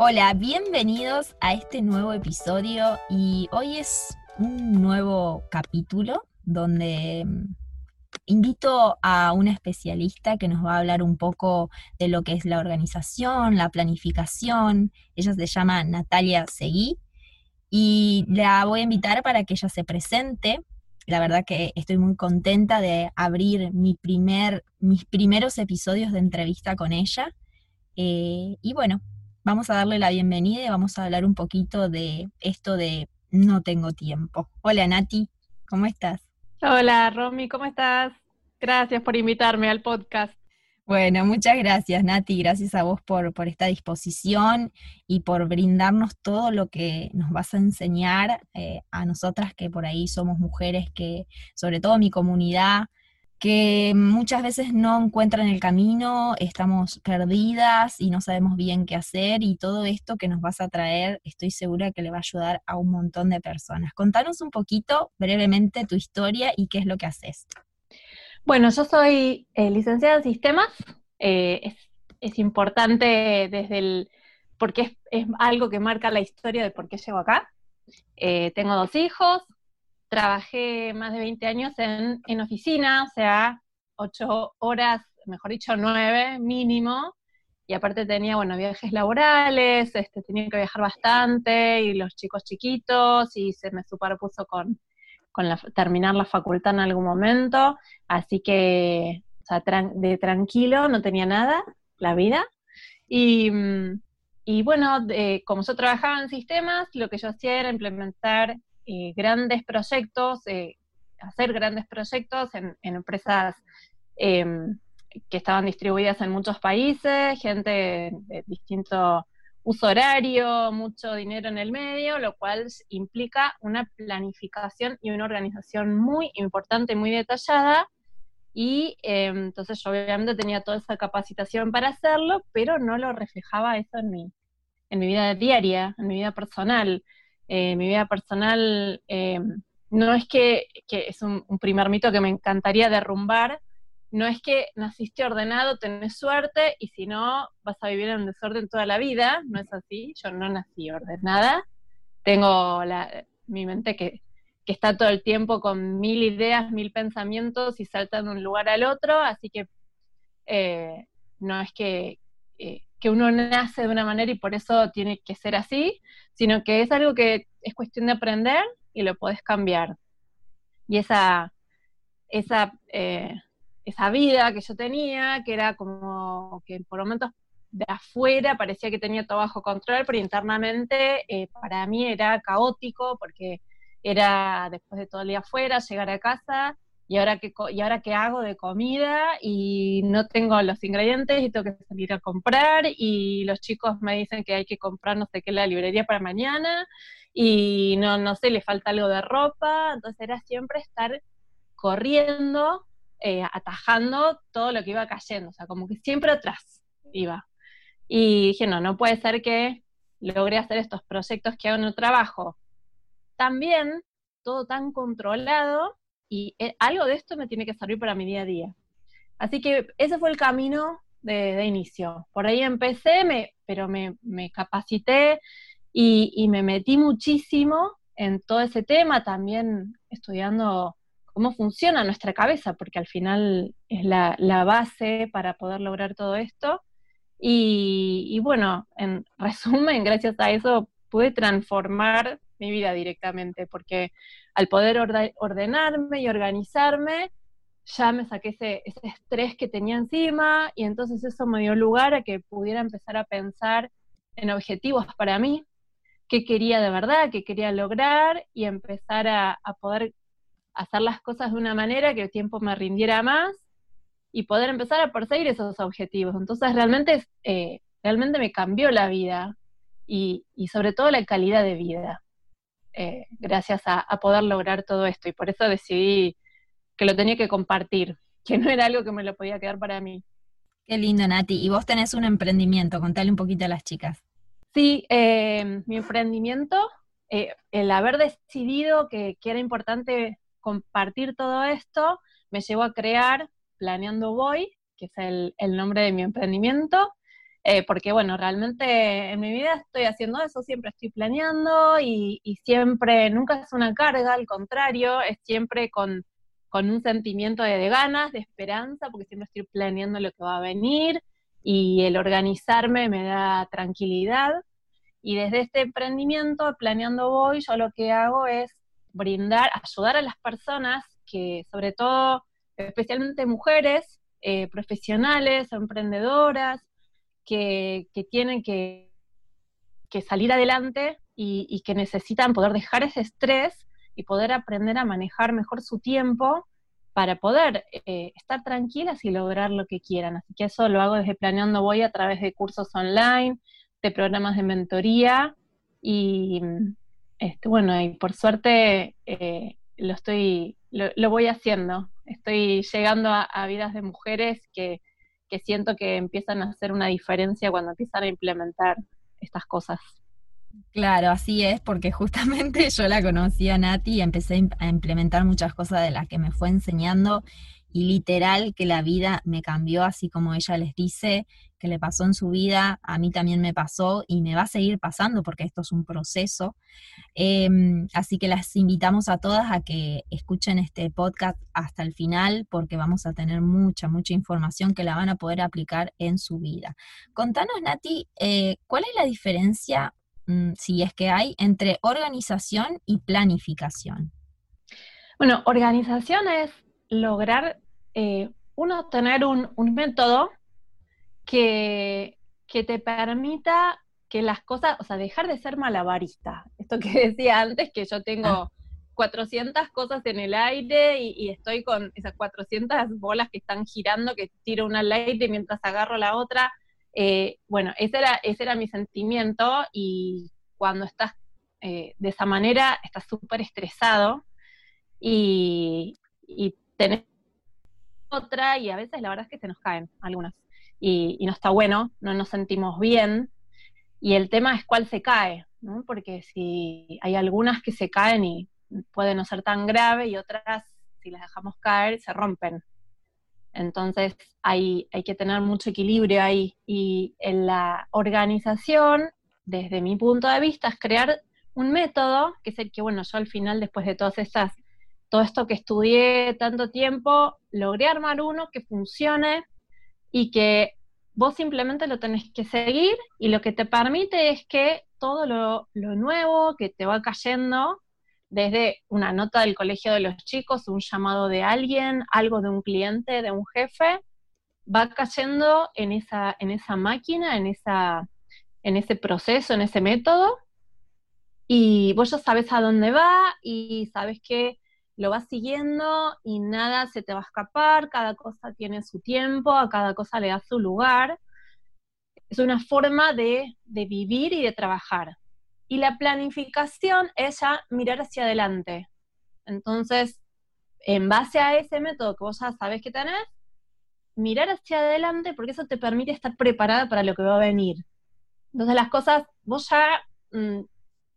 Hola, bienvenidos a este nuevo episodio y hoy es un nuevo capítulo donde mm, invito a una especialista que nos va a hablar un poco de lo que es la organización, la planificación. Ella se llama Natalia Seguí y la voy a invitar para que ella se presente. La verdad que estoy muy contenta de abrir mis primeros episodios de entrevista con ella. Eh, y bueno, vamos a darle la bienvenida y vamos a hablar un poquito de esto de no tengo tiempo. Hola Nati, ¿cómo estás? Hola Romy, ¿cómo estás? Gracias por invitarme al podcast. Bueno, muchas gracias Nati, gracias a vos por, por esta disposición y por brindarnos todo lo que nos vas a enseñar eh, a nosotras que por ahí somos mujeres que, sobre todo mi comunidad, que muchas veces no encuentran el camino, estamos perdidas y no sabemos bien qué hacer y todo esto que nos vas a traer, estoy segura que le va a ayudar a un montón de personas. Contanos un poquito brevemente tu historia y qué es lo que haces. Bueno, yo soy eh, licenciada en sistemas, eh, es, importante desde el, porque es, algo que marca la historia de por qué llego acá. Eh, tengo dos hijos, trabajé más de 20 años en, en oficina, o sea, ocho horas, mejor dicho, nueve mínimo, y aparte tenía, bueno, viajes laborales, este, tenía que viajar bastante, y los chicos chiquitos, y se me superpuso con, con la, terminar la facultad en algún momento, así que, o sea, de tranquilo, no tenía nada, la vida, y, y bueno, como yo trabajaba en sistemas, lo que yo hacía era implementar eh, grandes proyectos, eh, hacer grandes proyectos en, empresas em, que estaban distribuidas en muchos países, gente de distinto uso horario, mucho dinero en el medio, lo cual implica una planificación y una organización muy importante, muy detallada. Y em, entonces yo obviamente tenía toda esa capacitación para hacerlo, pero no lo reflejaba eso en mi, en mi vida diaria, en mi vida personal. Eh, mi vida personal eh, no es que, es un, primer mito que me encantaría derrumbar, no es que naciste ordenado, tenés suerte y si no vas a vivir en desorden toda la vida, no es así, yo no nací ordenada, tengo mi mente que, está todo el tiempo con mil ideas, mil pensamientos y salta de un lugar al otro, así que eh, no es que, que uno nace de una manera y por eso tiene que ser así, sino que es algo que es cuestión de aprender y lo podés cambiar. Y esa, esa, eh, esa vida que yo tenía, que era como que por momentos de afuera parecía que tenía todo bajo control, pero internamente eh, para mí era caótico porque era después de todo el día afuera, llegar a casa ¿y ahora, qué, ¿y ahora qué hago de comida? Y no tengo los ingredientes y tengo que salir a comprar y los chicos me dicen que hay que comprar no sé qué la librería para mañana y no, no sé, le falta algo de ropa, entonces era siempre estar corriendo, eh, atajando todo lo que iba cayendo, o sea, como que siempre atrás iba. Y dije, no, no puede ser que logré hacer estos proyectos que hago en el trabajo. También todo tan controlado y eh, algo de esto me tiene que servir para mi día a día. Así que ese fue el camino de, inicio. Por ahí empecé, me, pero me, capacité y, me metí muchísimo en todo ese tema, también estudiando cómo funciona nuestra cabeza, porque al final es la, base para poder lograr todo esto. Y, y, bueno, en resumen, gracias a eso pude transformar mi vida directamente, porque al poder ordenarme y organizarme, ya me saqué ese, estrés que tenía encima y entonces eso me dio lugar a que pudiera empezar a pensar en objetivos para mí, qué quería de verdad, qué quería lograr y empezar a, poder hacer las cosas de una manera que el tiempo me rindiera más y poder empezar a perseguir esos objetivos. Entonces realmente, eh, realmente me cambió la vida y sobre todo la calidad de vida. Eh, gracias a, poder lograr todo esto. Y por eso decidí que lo tenía que compartir, que no era algo que me lo podía quedar para mí. Qué lindo, Nati. Y vos tenés un emprendimiento, contale un poquito a las chicas. Sí, eh, mi emprendimiento, eh, el haber decidido que, era importante compartir todo esto, me llevó a crear Planeando Voy, que es el, el nombre de mi emprendimiento, eh, porque bueno, realmente en mi vida estoy haciendo eso, siempre estoy planeando y, siempre, nunca es una carga, al contrario, es siempre con, un sentimiento de, ganas, de esperanza, porque siempre estoy planeando lo que va a venir y el organizarme me da tranquilidad. Y desde este emprendimiento, Planeando Voy, yo lo que hago es brindar, ayudar a las personas que, sobre todo, especialmente mujeres, eh, profesionales, emprendedoras, que, tienen que, salir adelante y, que necesitan poder dejar ese estrés y poder aprender a manejar mejor su tiempo para poder eh, estar tranquilas y lograr lo que quieran. Así que eso lo hago desde Planeando Voy a través de cursos online, de programas de mentoría y este, bueno, y por suerte eh, lo estoy, lo, voy haciendo. Estoy llegando a vidas de mujeres que, que siento que empiezan a hacer una diferencia cuando empiezan a implementar estas cosas. Claro, así es, porque justamente yo la conocí a Nati y empecé a implementar muchas cosas de las que me fue enseñando literal que la vida me cambió, así como ella les dice que le pasó en su vida, a mí también me pasó y me va a seguir pasando porque esto es un proceso. Em, así que las invitamos a todas a que escuchen este podcast hasta el final porque vamos a tener mucha, mucha información que la van a poder aplicar en su vida. Contanos, Nati, eh, ¿cuál es la diferencia, mm, si es que hay, entre organización y planificación? Bueno, organización es lograr, eh, uno, tener un, método que, que, te permita que las cosas, o sea, dejar de ser malabarista. Esto que decía antes, que yo tengo 400 ah. cosas en el aire y, estoy con esas 400 bolas que están girando, que tiro una al aire mientras agarro la otra. Eh, bueno, ese era, ese era mi sentimiento y cuando estás eh, de esa manera, estás súper estresado y, y tenés otra y a veces la verdad es que se nos caen algunas y, no está bueno, no nos sentimos bien y el tema es cuál se cae, ¿no? porque si hay algunas que se caen y pueden no ser tan grave y otras si las dejamos caer se rompen. Entonces hay, hay que tener mucho equilibrio ahí y en la organización, desde mi punto de vista, es crear un método, que es el que, bueno, yo al final, después de todas esas todo esto que estudié tanto tiempo, logré armar uno que funcione y que vos simplemente lo tenés que seguir y lo que te permite es que todo lo, nuevo que te va cayendo, desde una nota del colegio de los chicos, un llamado de alguien, algo de un cliente, de un jefe, va cayendo en esa, en esa máquina, en, esa, en ese proceso, en ese método, y vos ya sabes a dónde va y sabes que lo vas siguiendo y nada se te va a escapar, cada cosa tiene su tiempo, a cada cosa le da su lugar. Es una forma de, vivir y de trabajar. Y la planificación es ya mirar hacia adelante. Entonces, en base a ese método que vos ya sabes que tenés, mirar hacia adelante porque eso te permite estar preparada para lo que va a venir. Entonces las cosas, vos ya, mm,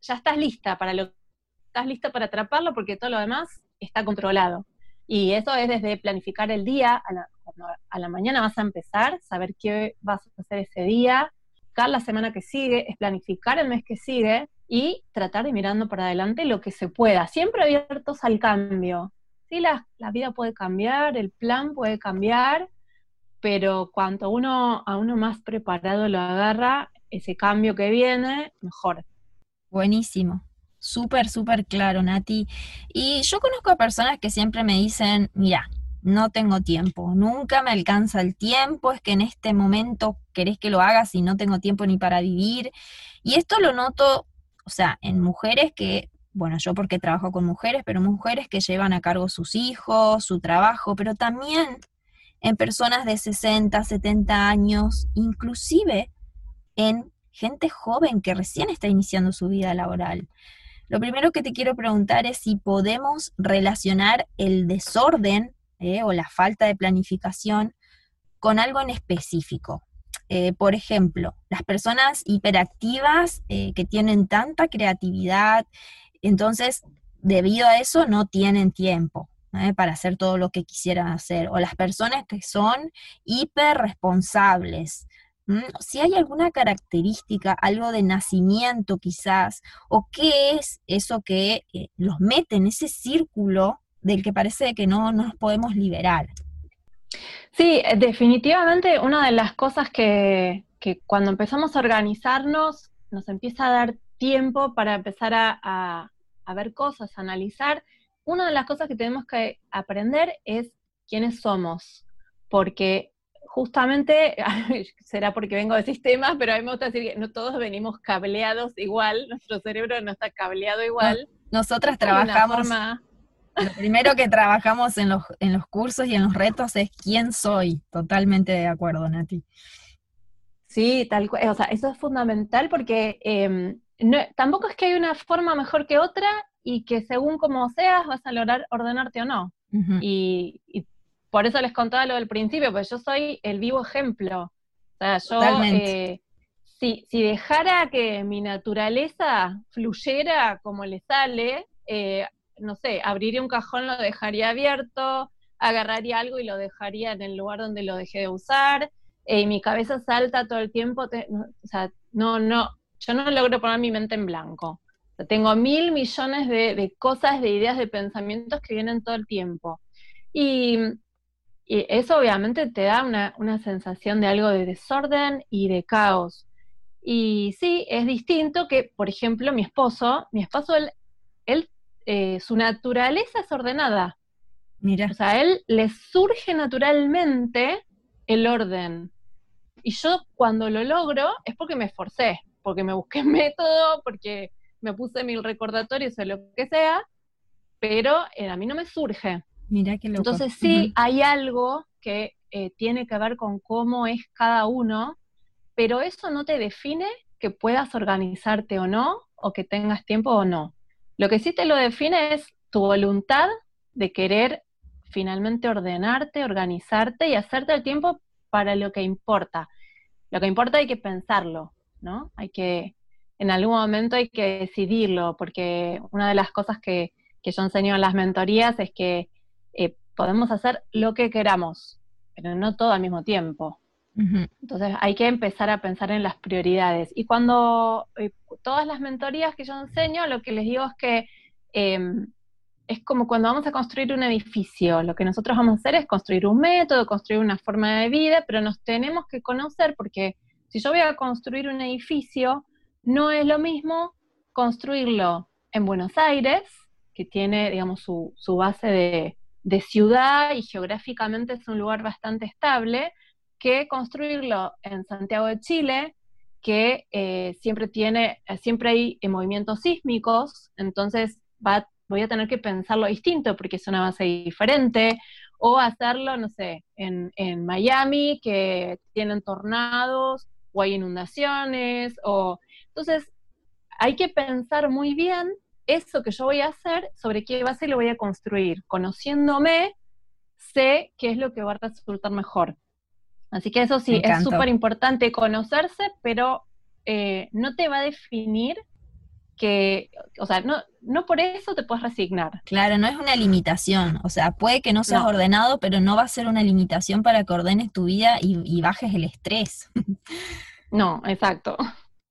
ya estás lista para lo estás lista para atraparlo porque todo lo demás está controlado. Y eso es desde planificar el día, a la, a la mañana vas a empezar, saber qué vas a hacer ese día, la semana que sigue, es planificar el mes que sigue y tratar de mirando para adelante lo que se pueda, siempre abiertos al cambio. Sí, la, la vida puede cambiar, el plan puede cambiar, pero cuanto uno a uno más preparado lo agarra, ese cambio que viene, mejor. Buenísimo. Súper, súper claro, Nati. Y yo conozco a personas que siempre me dicen, mira, no tengo tiempo, nunca me alcanza el tiempo, es que en este momento querés que lo hagas y no tengo tiempo ni para vivir. Y esto lo noto, o sea, en mujeres que, bueno, yo porque trabajo con mujeres, pero mujeres que llevan a cargo sus hijos, su trabajo, pero también en personas de 60, 70 años, inclusive en gente joven que recién está iniciando su vida laboral. Lo primero que te quiero preguntar es si podemos relacionar el desorden eh, o la falta de planificación con algo en específico. Eh, por ejemplo, las personas hiperactivas eh, que tienen tanta creatividad, entonces debido a eso no tienen tiempo para hacer todo lo que quisieran hacer. O las personas que son hiper responsables, Si hay alguna característica, algo de nacimiento quizás, o qué es eso que eh, los mete en ese círculo del que parece que no, nos podemos liberar. Sí, eh, definitivamente una de las cosas que, cuando empezamos a organizarnos nos empieza a dar tiempo para empezar a, a ver cosas, a analizar. Una de las cosas que tenemos que aprender es quiénes somos, porque justamente, será porque vengo de sistemas, pero a mí me gusta decir que no todos venimos cableados igual, nuestro cerebro no está cableado igual. nosotras trabajamos, lo primero que trabajamos en los, en los cursos y en los retos es quién soy, totalmente de acuerdo, Nati. Sí, tal cual, o sea, eso es fundamental porque em, tampoco es que hay una forma mejor que otra y que según como seas vas a lograr ordenarte o no. y, y, por eso les contaba lo del principio, porque yo soy el vivo ejemplo. O sea, yo, eh, si, si, dejara que mi naturaleza fluyera como le sale, eh, no sé, abriría un cajón, lo dejaría abierto, agarraría algo y lo dejaría en el lugar donde lo dejé de usar, eh, y mi cabeza salta todo el tiempo, o sea, no, no, yo no logro poner mi mente en blanco. tengo mil millones de, de, cosas, de ideas, de pensamientos que vienen todo el tiempo. Y y eso obviamente te da una, sensación de algo de desorden y de caos. Y sí, es distinto que, por ejemplo, mi esposo, mi esposo, él, él eh, su naturaleza es ordenada. Mira. O sea, a él le surge naturalmente el orden. Y yo cuando lo logro es porque me esforcé, porque me busqué método, porque me puse mil recordatorios o lo que sea, pero eh, a mí no me surge. Mira Entonces sí hay algo que eh, tiene que ver con cómo es cada uno, pero eso no te define que puedas organizarte o no, o que tengas tiempo o no. Lo que sí te lo define es tu voluntad de querer finalmente ordenarte, organizarte y hacerte el tiempo para lo que importa. Lo que importa hay que pensarlo, ¿no? Hay que, en algún momento hay que decidirlo, porque una de las cosas que, que yo enseño en las mentorías es que eh, podemos hacer lo que queramos, pero no todo al mismo tiempo. Entonces hay que empezar a pensar en las prioridades. Y cuando eh, todas las mentorías que yo enseño, lo que les digo es que em, es como cuando vamos a construir un edificio, lo que nosotros vamos a hacer es construir un método, construir una forma de vida, pero nos tenemos que conocer porque si yo voy a construir un edificio, no es lo mismo construirlo en Buenos Aires, que tiene, digamos, su base de, de ciudad y geográficamente es un lugar bastante estable, que construirlo en Santiago de Chile, que eh, siempre tiene, eh, siempre hay eh, movimientos sísmicos, entonces va, voy a tener que pensarlo distinto porque es una base diferente, o hacerlo, no sé, en, en Miami, que tienen tornados, o hay inundaciones, o entonces hay que pensar muy bien eso que yo voy a hacer, sobre qué base lo voy a construir. Conociéndome, sé qué es lo que va a resultar mejor. Así que eso sí, es súper importante conocerse, pero eh, no te va a definir que, o sea, no, no por eso te puedes resignar. Claro, no es una limitación. O sea, puede que no seas ordenado, pero no va a ser una limitación para que ordenes tu vida y, y bajes el estrés. no, exacto.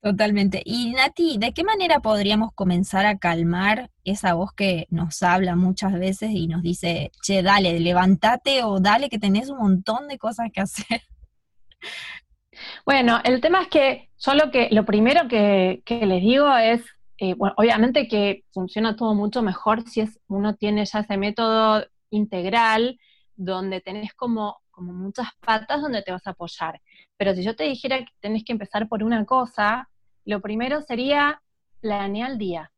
Totalmente. Y Nati, ¿de qué manera podríamos comenzar a calmar esa voz que nos habla muchas veces y nos dice, che, dale, levántate o dale que tenés un montón de cosas que hacer? Bueno, el tema es que yo lo que, lo primero que, les digo es, eh, bueno, obviamente que funciona todo mucho mejor si es, uno tiene ya ese método integral donde tenés como, como muchas patas donde te vas a apoyar. Pero si yo te dijera que tenés que empezar por una cosa, lo primero sería planear el día.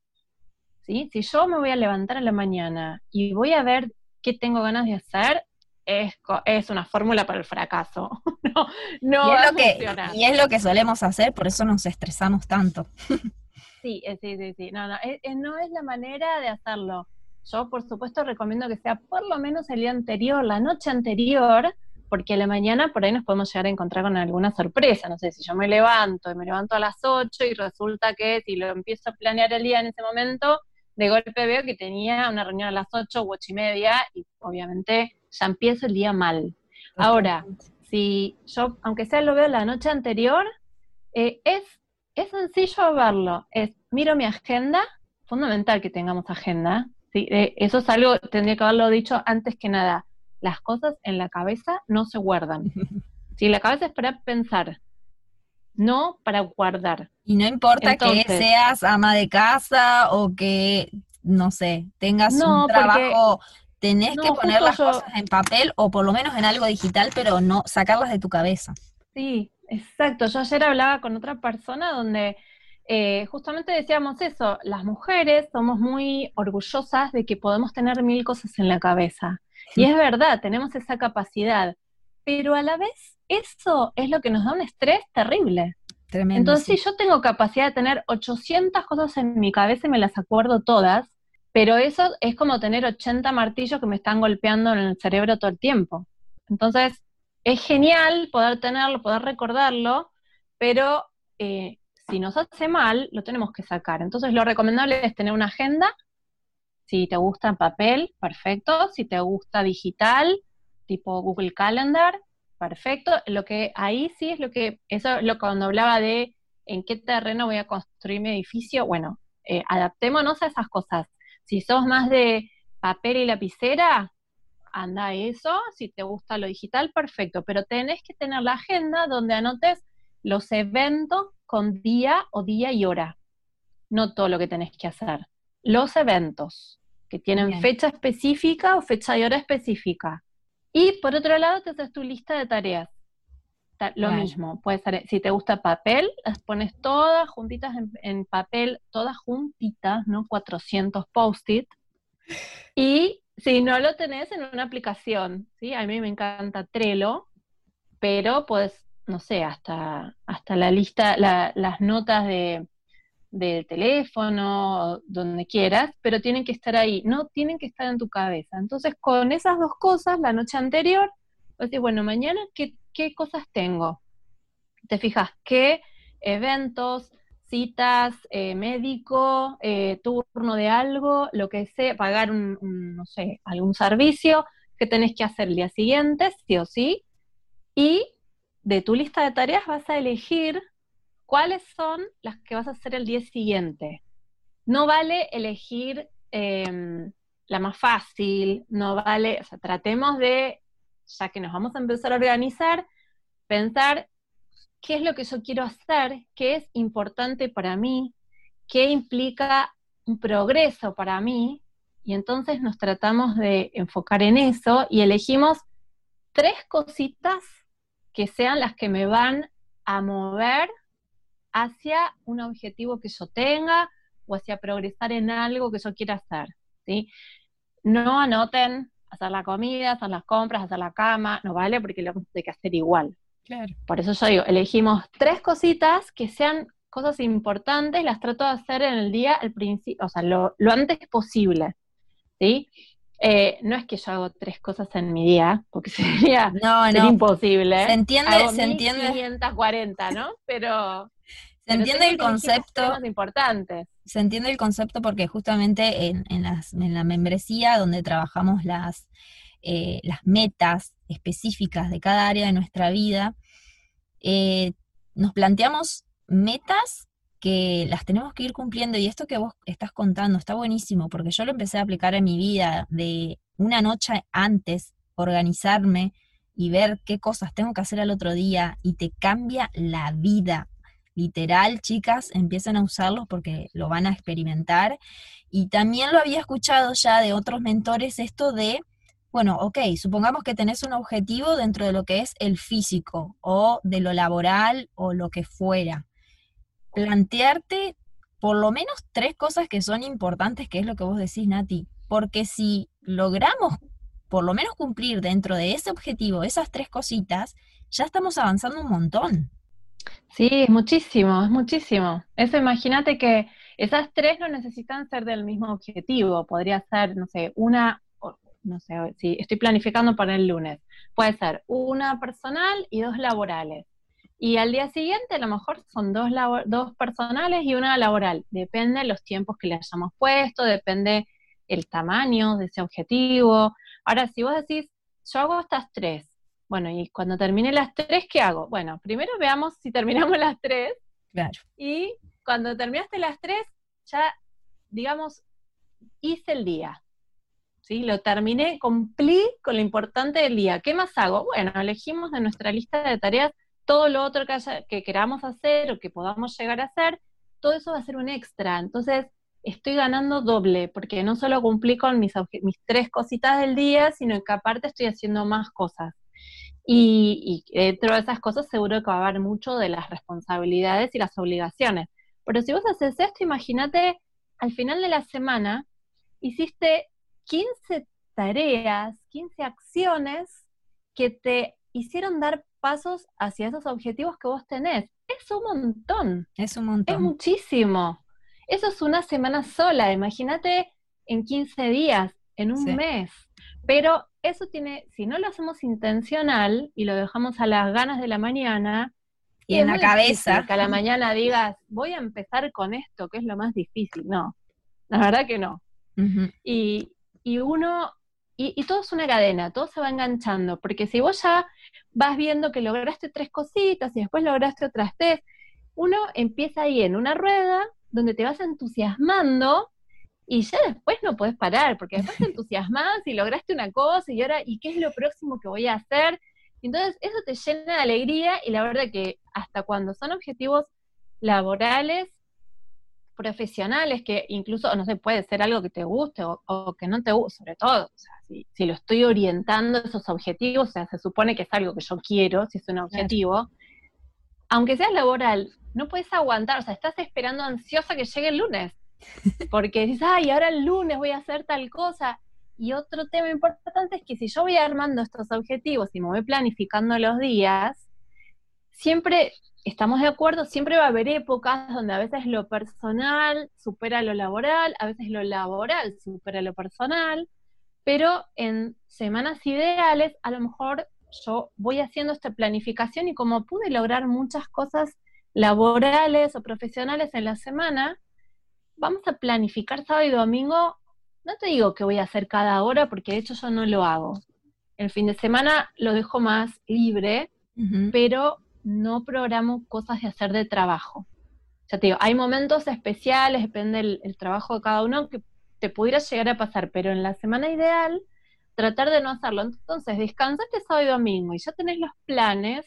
¿sí? Si yo me voy a levantar en la mañana y voy a ver qué tengo ganas de hacer, es, es una fórmula para el fracaso. no, no y, es lo que, y es lo que solemos hacer, por eso nos estresamos tanto. sí, eh, sí, sí, sí. No, no, es, no es la manera de hacerlo. Yo, por supuesto, recomiendo que sea por lo menos el día anterior, la noche anterior, porque a la mañana por ahí nos podemos llegar a encontrar con alguna sorpresa. No sé, si yo me levanto y me levanto a las 8 y resulta que si lo empiezo a planear el día en ese momento, de golpe veo que tenía una reunión a las 8 u 8 y media y obviamente ya empiezo el día mal. Ahora, si yo, aunque sea lo veo la noche anterior, eh, es, es sencillo verlo. Es, miro mi agenda, fundamental que tengamos agenda. ¿sí? Eh, eso es algo, tendría que haberlo dicho antes que nada. Las cosas en la cabeza no se guardan. Si la cabeza es para pensar, no para guardar. Y no importa que seas ama de casa o que, no sé, tengas un trabajo, tenés que poner las cosas en papel o por lo menos en algo digital, pero no sacarlas de tu cabeza. Sí, exacto. Yo ayer hablaba con otra persona donde eh, justamente decíamos eso, las mujeres somos muy orgullosas de que podemos tener mil cosas en la cabeza. Y es verdad, tenemos esa capacidad, pero a la vez eso es lo que nos da un estrés terrible. Entonces, si yo tengo capacidad de tener 800 cosas en mi cabeza y me las acuerdo todas, pero eso es como tener 80 martillos que me están golpeando en el cerebro todo el tiempo. Entonces, es genial poder tenerlo, poder recordarlo, pero eh, si nos hace mal, lo tenemos que sacar. Entonces, lo recomendable es tener una agenda. Si te gusta en papel, perfecto. Si te gusta digital, tipo Google Calendar, perfecto. Lo que ahí sí es lo que, eso es lo cuando hablaba de en qué terreno voy a construir mi edificio, bueno, eh, adaptémonos a esas cosas. Si sos más de papel y lapicera, anda eso. Si te gusta lo digital, perfecto. Pero tenés que tener la agenda donde anotes los eventos con día o día y hora. No todo lo que tenés que hacer. Los eventos que tienen fecha específica o fecha y hora específica. Y por otro lado, te haces tu lista de tareas. Lo mismo, puede ser, si te gusta papel, las pones todas juntitas en, papel, todas juntitas, ¿no? 400 post-it. Y si no lo tenés en una aplicación, ¿sí? A mí me encanta Trello, pero pues, no sé, hasta, hasta la lista, las notas de, del teléfono, donde quieras, pero tienen que estar ahí, no tienen que estar en tu cabeza. Entonces, con esas dos cosas, la noche anterior, pues bueno, mañana, ¿qué, cosas tengo? Te fijas, ¿qué eventos, citas, eh, médico, eh, turno de algo, lo que sea, pagar un, no sé, algún servicio que tenés que hacer el día siguiente, sí o sí, y de tu lista de tareas vas a elegir cuáles son las que vas a hacer el día siguiente. No vale elegir em, la más fácil, no vale, o sea, tratemos de, ya que nos vamos a empezar a organizar, pensar qué es lo que yo quiero hacer, qué es importante para mí, qué implica un progreso para mí, y entonces nos tratamos de enfocar en eso y elegimos tres cositas que sean las que me van a mover hacia un objetivo que yo tenga o hacia progresar en algo que yo quiera hacer, ¿sí? No anoten hacer la comida, hacer las compras, hacer la cama, no vale porque lo vamos a que hacer igual. Claro. Por eso yo digo, elegimos tres cositas que sean cosas importantes, las trato de hacer en el día, el principio, o sea, lo, antes posible, ¿sí? Eh, no es que yo hago tres cosas en mi día, porque sería, no, imposible. Se entiende, se entiende. 540, ¿no? Pero se entiende el concepto. importantes. Se entiende el concepto porque justamente en, la membresía donde trabajamos las, eh, las metas específicas de cada área de nuestra vida, eh, nos planteamos metas que las tenemos que ir cumpliendo y esto que vos estás contando está buenísimo porque yo lo empecé a aplicar en mi vida de una noche antes, organizarme y ver qué cosas tengo que hacer al otro día y te cambia la vida literal, chicas, empiecen a usarlos porque lo van a experimentar. Y también lo había escuchado ya de otros mentores esto de, bueno, ok, supongamos que tenés un objetivo dentro de lo que es el físico o de lo laboral o lo que fuera. Plantearte por lo menos tres cosas que son importantes, que es lo que vos decís, Nati, porque si logramos por lo menos cumplir dentro de ese objetivo esas tres cositas, ya estamos avanzando un montón. Sí, es muchísimo, es muchísimo. Eso imagínate que esas tres no necesitan ser del mismo objetivo. Podría ser, no sé, una, no sé, si estoy planificando para el lunes, puede ser una personal y dos laborales. Y al día siguiente a lo mejor son dos, dos personales y una laboral. Depende de los tiempos que le hayamos puesto, depende el tamaño de ese objetivo. Ahora, si vos decís, yo hago estas tres, Bueno, y cuando termine las tres, ¿qué hago? Bueno, primero veamos si terminamos las tres. Claro. Y cuando terminaste las tres, ya, digamos, hice el día. ¿Sí? Lo terminé, cumplí con lo importante del día. ¿Qué más hago? Bueno, elegimos de nuestra lista de tareas todo lo otro que, que queramos hacer o que podamos llegar a hacer, todo eso va a ser un extra. Entonces, estoy ganando doble, porque no solo cumplí con mis, mis tres cositas del día, sino que aparte estoy haciendo más cosas. Y, y, dentro de esas cosas seguro que va a haber mucho de las responsabilidades y las obligaciones. Pero si vos haces esto, imagínate, al final de la semana, hiciste 15 tareas, 15 acciones que te hicieron dar pasos hacia esos objetivos que vos tenés. Es un montón. Es un montón. Es muchísimo. Eso es una semana sola, imagínate en 15 días, en un mes. Pero eso tiene, si no lo hacemos intencional y lo dejamos a las ganas de la mañana, y en la cabeza. Que a la mañana digas, voy a empezar con esto, que es lo más difícil. No, la verdad que no. y, y, uno, y, y, todo es una cadena, todo se va enganchando, porque si vos ya vas viendo que lograste tres cositas y después lograste otras tres, uno empieza ahí en una rueda donde te vas entusiasmando y ya después no puedes parar, porque después te entusiasmas y lograste una cosa y ahora, ¿y qué es lo próximo que voy a hacer? Entonces, eso te llena de alegría y la verdad que hasta cuando son objetivos laborales, profesionales, que incluso, no sé, puede ser algo que te guste o, que no te guste, sobre todo, o sea, si, lo estoy orientando esos objetivos, o sea, se supone que es algo que yo quiero, si es un objetivo, aunque sea laboral, no puedes aguantar, o sea, estás esperando ansiosa que llegue el lunes, porque dices, ay, ahora el lunes voy a hacer tal cosa. Y otro tema importante es que si yo voy armando estos objetivos y me voy planificando los días, siempre estamos de acuerdo, siempre va a haber épocas donde a veces lo personal supera lo laboral, a veces lo laboral supera lo personal, pero en semanas ideales a lo mejor yo voy haciendo esta planificación y como pude lograr muchas cosas laborales o profesionales en la semana, vamos a planificar sábado y domingo. No te digo que voy a hacer cada hora, porque de hecho yo no lo hago. El fin de semana lo dejo más libre, pero no programo cosas de hacer de trabajo. Ya te digo, hay momentos especiales, depende del trabajo de cada uno, que te pudiera llegar a pasar, pero en la semana ideal, tratar de no hacerlo. Entonces, descansaste sábado y domingo y ya tenés los planes,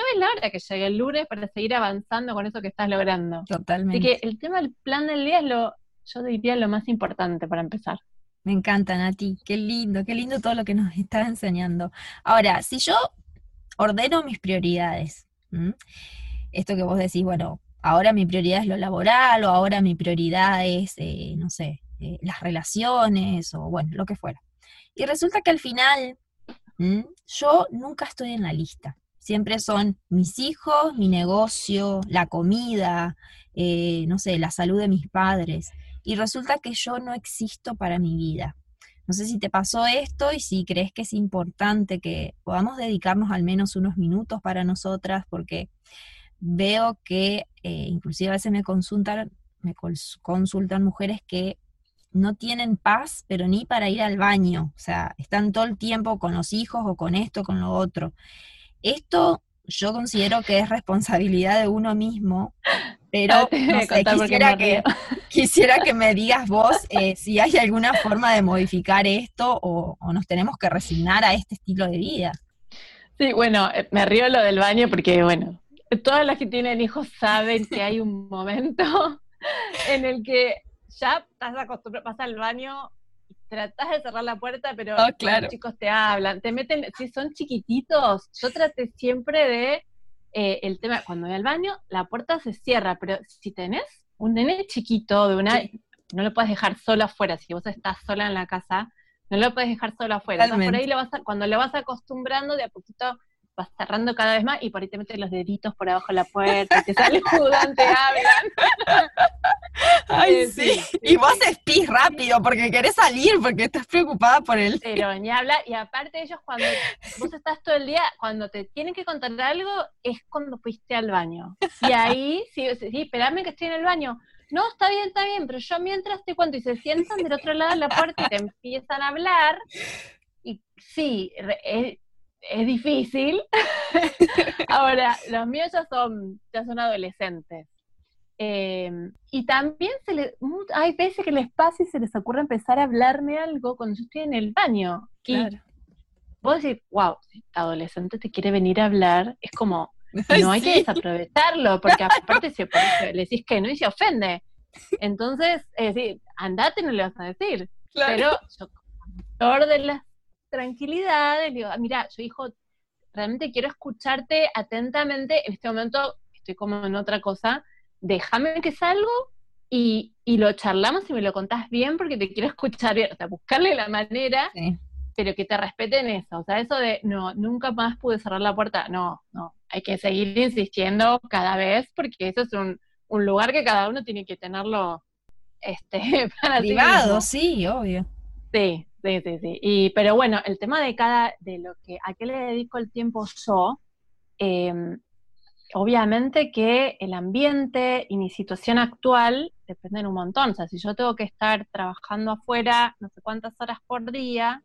no es la hora que llegue el lunes para seguir avanzando con eso que estás logrando. Totalmente. Así que el tema del plan del día es lo, yo diría, lo más importante para empezar. Me encanta, Nati. Qué lindo, qué lindo todo lo que nos estás enseñando. Ahora, si yo ordeno mis prioridades, esto que vos decís, bueno, ahora mi prioridad es lo laboral o ahora mi prioridad es, eh, no sé, eh, las relaciones o bueno, lo que fuera. Y resulta que al final yo nunca estoy en la lista. Siempre son mis hijos, mi negocio, la comida, eh, no sé, la salud de mis padres. Y resulta que yo no existo para mi vida. No sé si te pasó esto y si crees que es importante que podamos dedicarnos al menos unos minutos para nosotras, porque veo que eh, inclusive a veces me consultan, me consultan mujeres que no tienen paz, pero ni para ir al baño. O sea, están todo el tiempo con los hijos o con esto, con lo otro. Esto yo considero que es responsabilidad de uno mismo, pero quisiera, que, quisiera que me digas vos eh, si hay alguna forma de modificar esto o, nos tenemos que resignar a este estilo de vida. Sí, bueno, eh, me río lo del baño porque, bueno, todas las que tienen hijos saben que hay un momento en el que ya estás acostumbrado, pasar al baño tratás de cerrar la puerta, pero ah, los chicos te hablan, te meten, si son chiquititos, yo traté siempre de eh, el tema, cuando voy al baño, la puerta se cierra, pero si tenés un nene chiquito de una, no lo puedes dejar solo afuera, si vos estás sola en la casa, no lo puedes dejar solo afuera. por ahí lo vas cuando lo vas acostumbrando, de a poquito vas cerrando cada vez más y por ahí te meten los deditos por abajo de la puerta, te sale judán, te hablan. Ay, sí. Y vos espís rápido porque querés salir, porque estás preocupada por él. Pero ni habla, y aparte ellos cuando vos estás todo el día, cuando te tienen que contar algo, es cuando fuiste al baño. Y ahí, sí, sí, esperame que estoy en el baño. No, está bien, está bien, pero yo mientras te cuento y se sientan del otro lado de la puerta y te empiezan a hablar, y sí, es difícil. Ahora, los míos ya son, ya son adolescentes. Em, y también se le, hay veces que les pasa y se les ocurre empezar a hablarme algo cuando yo estoy en el baño. Claro. Y vos decís, wow, si adolescente te quiere venir a hablar, es como, no hay que desaprovecharlo, porque aparte si le decís que no y se ofende. Entonces, es decir, andate no le vas a decir. Pero yo, de la tranquilidad, le digo, ah, mira, yo hijo, realmente quiero escucharte atentamente, en este momento estoy como en otra cosa, déjame que salgo y, y, lo charlamos y me lo contás bien porque te quiero escuchar bien, o sea, buscarle la manera, pero que te respeten eso, o sea, eso de, no, nunca más pude cerrar la puerta, no, no, hay que seguir insistiendo cada vez porque eso es un, un lugar que cada uno tiene que tenerlo este, para Privado, sí, obvio. Sí, sí, sí, sí. Y, pero bueno, el tema de cada, de lo que, a qué le dedico el tiempo yo, eh, obviamente que el ambiente y mi situación actual dependen un montón. O sea, si yo tengo que estar trabajando afuera no sé cuántas horas por día,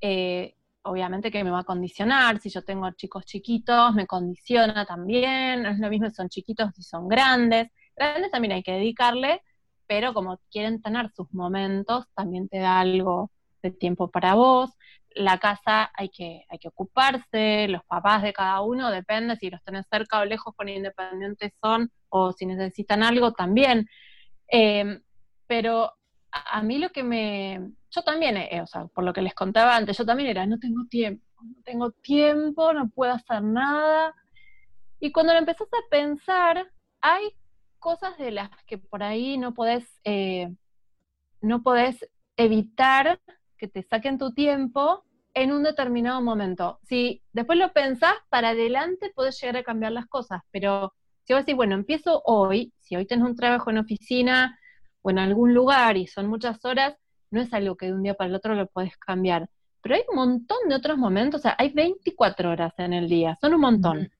eh, obviamente que me va a condicionar. Si yo tengo chicos chiquitos, me condiciona también. No es lo mismo si son chiquitos si son grandes. Grandes también hay que dedicarle, pero como quieren tener sus momentos, también te da algo de tiempo para vos la casa hay que, hay que ocuparse, los papás de cada uno, depende si los tenés cerca o lejos, con independientes son, o si necesitan algo también. Em, pero a, mí lo que me... Yo también, eh, o sea, por lo que les contaba antes, yo también era, no tengo tiempo, no tengo tiempo, no puedo hacer nada. Y cuando lo empezás a pensar, hay cosas de las que por ahí no podés, eh, no podés evitar que te saquen tu tiempo en un determinado momento. Si después lo pensás, para adelante puedes llegar a cambiar las cosas, pero si vos decís, bueno, empiezo hoy, si hoy tenés un trabajo en oficina o en algún lugar y son muchas horas, no es algo que de un día para el otro lo puedes cambiar. Pero hay un montón de otros momentos, o sea, hay 24 horas en el día, son un montón.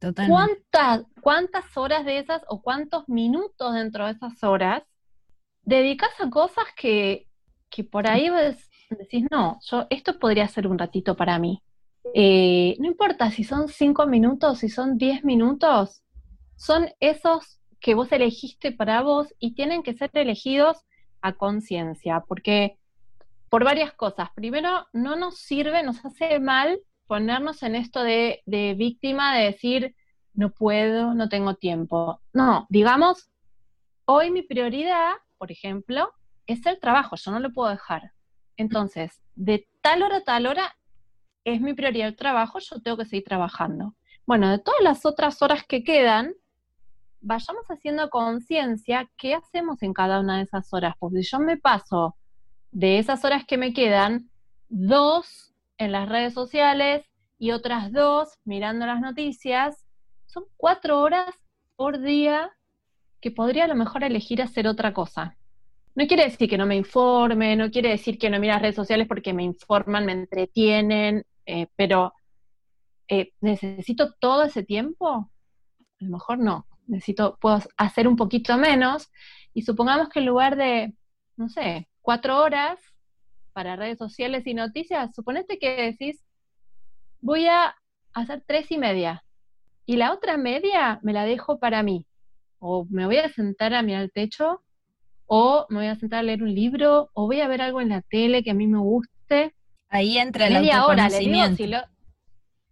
¿Cuántas, ¿Cuántas horas de esas o cuántos minutos dentro de esas horas dedicas a cosas que, que por ahí ves, decís, no, yo, esto podría ser un ratito para mí. Eh, no importa si son cinco minutos, si son diez minutos, son esos que vos elegiste para vos y tienen que ser elegidos a conciencia, porque por varias cosas. Primero, no nos sirve, nos hace mal ponernos en esto de, de víctima, de decir, no puedo, no tengo tiempo. No, digamos, hoy mi prioridad, por ejemplo, es el trabajo, yo no lo puedo dejar. Entonces, de tal hora a tal hora es mi prioridad el trabajo, yo tengo que seguir trabajando. Bueno, de todas las otras horas que quedan, vayamos haciendo conciencia qué hacemos en cada una de esas horas. Porque si yo me paso de esas horas que me quedan, dos en las redes sociales y otras dos mirando las noticias, son cuatro horas por día que podría a lo mejor elegir hacer otra cosa. No quiere decir que no me informe, no quiere decir que no mire las redes sociales porque me informan, me entretienen, eh, pero eh, ¿necesito todo ese tiempo? A lo mejor no. Necesito, puedo hacer un poquito menos y supongamos que en lugar de, no sé, cuatro horas para redes sociales y noticias, suponete que decís, voy a hacer tres y media y la otra media me la dejo para mí. O me voy a sentar a mirar el techo o me voy a sentar a leer un libro, o voy a ver algo en la tele que a mí me guste. Ahí entra el media hora, le digo, si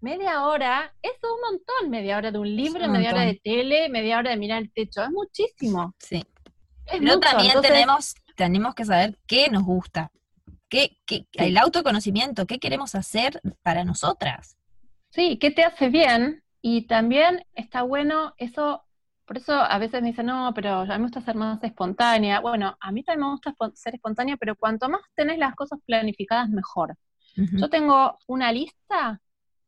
media hora, es un montón, media hora de un libro, media hora de tele, media hora de mirar el techo, es muchísimo. Sí. Pero también tenemos, tenemos que saber qué nos gusta, qué, qué el autoconocimiento, qué queremos hacer para nosotras. Sí, qué te hace bien, y también está bueno eso por eso a veces me dicen, no, pero a mí me gusta ser más espontánea. Bueno, a mí también me gusta ser espontánea, pero cuanto más tenés las cosas planificadas, mejor. Yo tengo una lista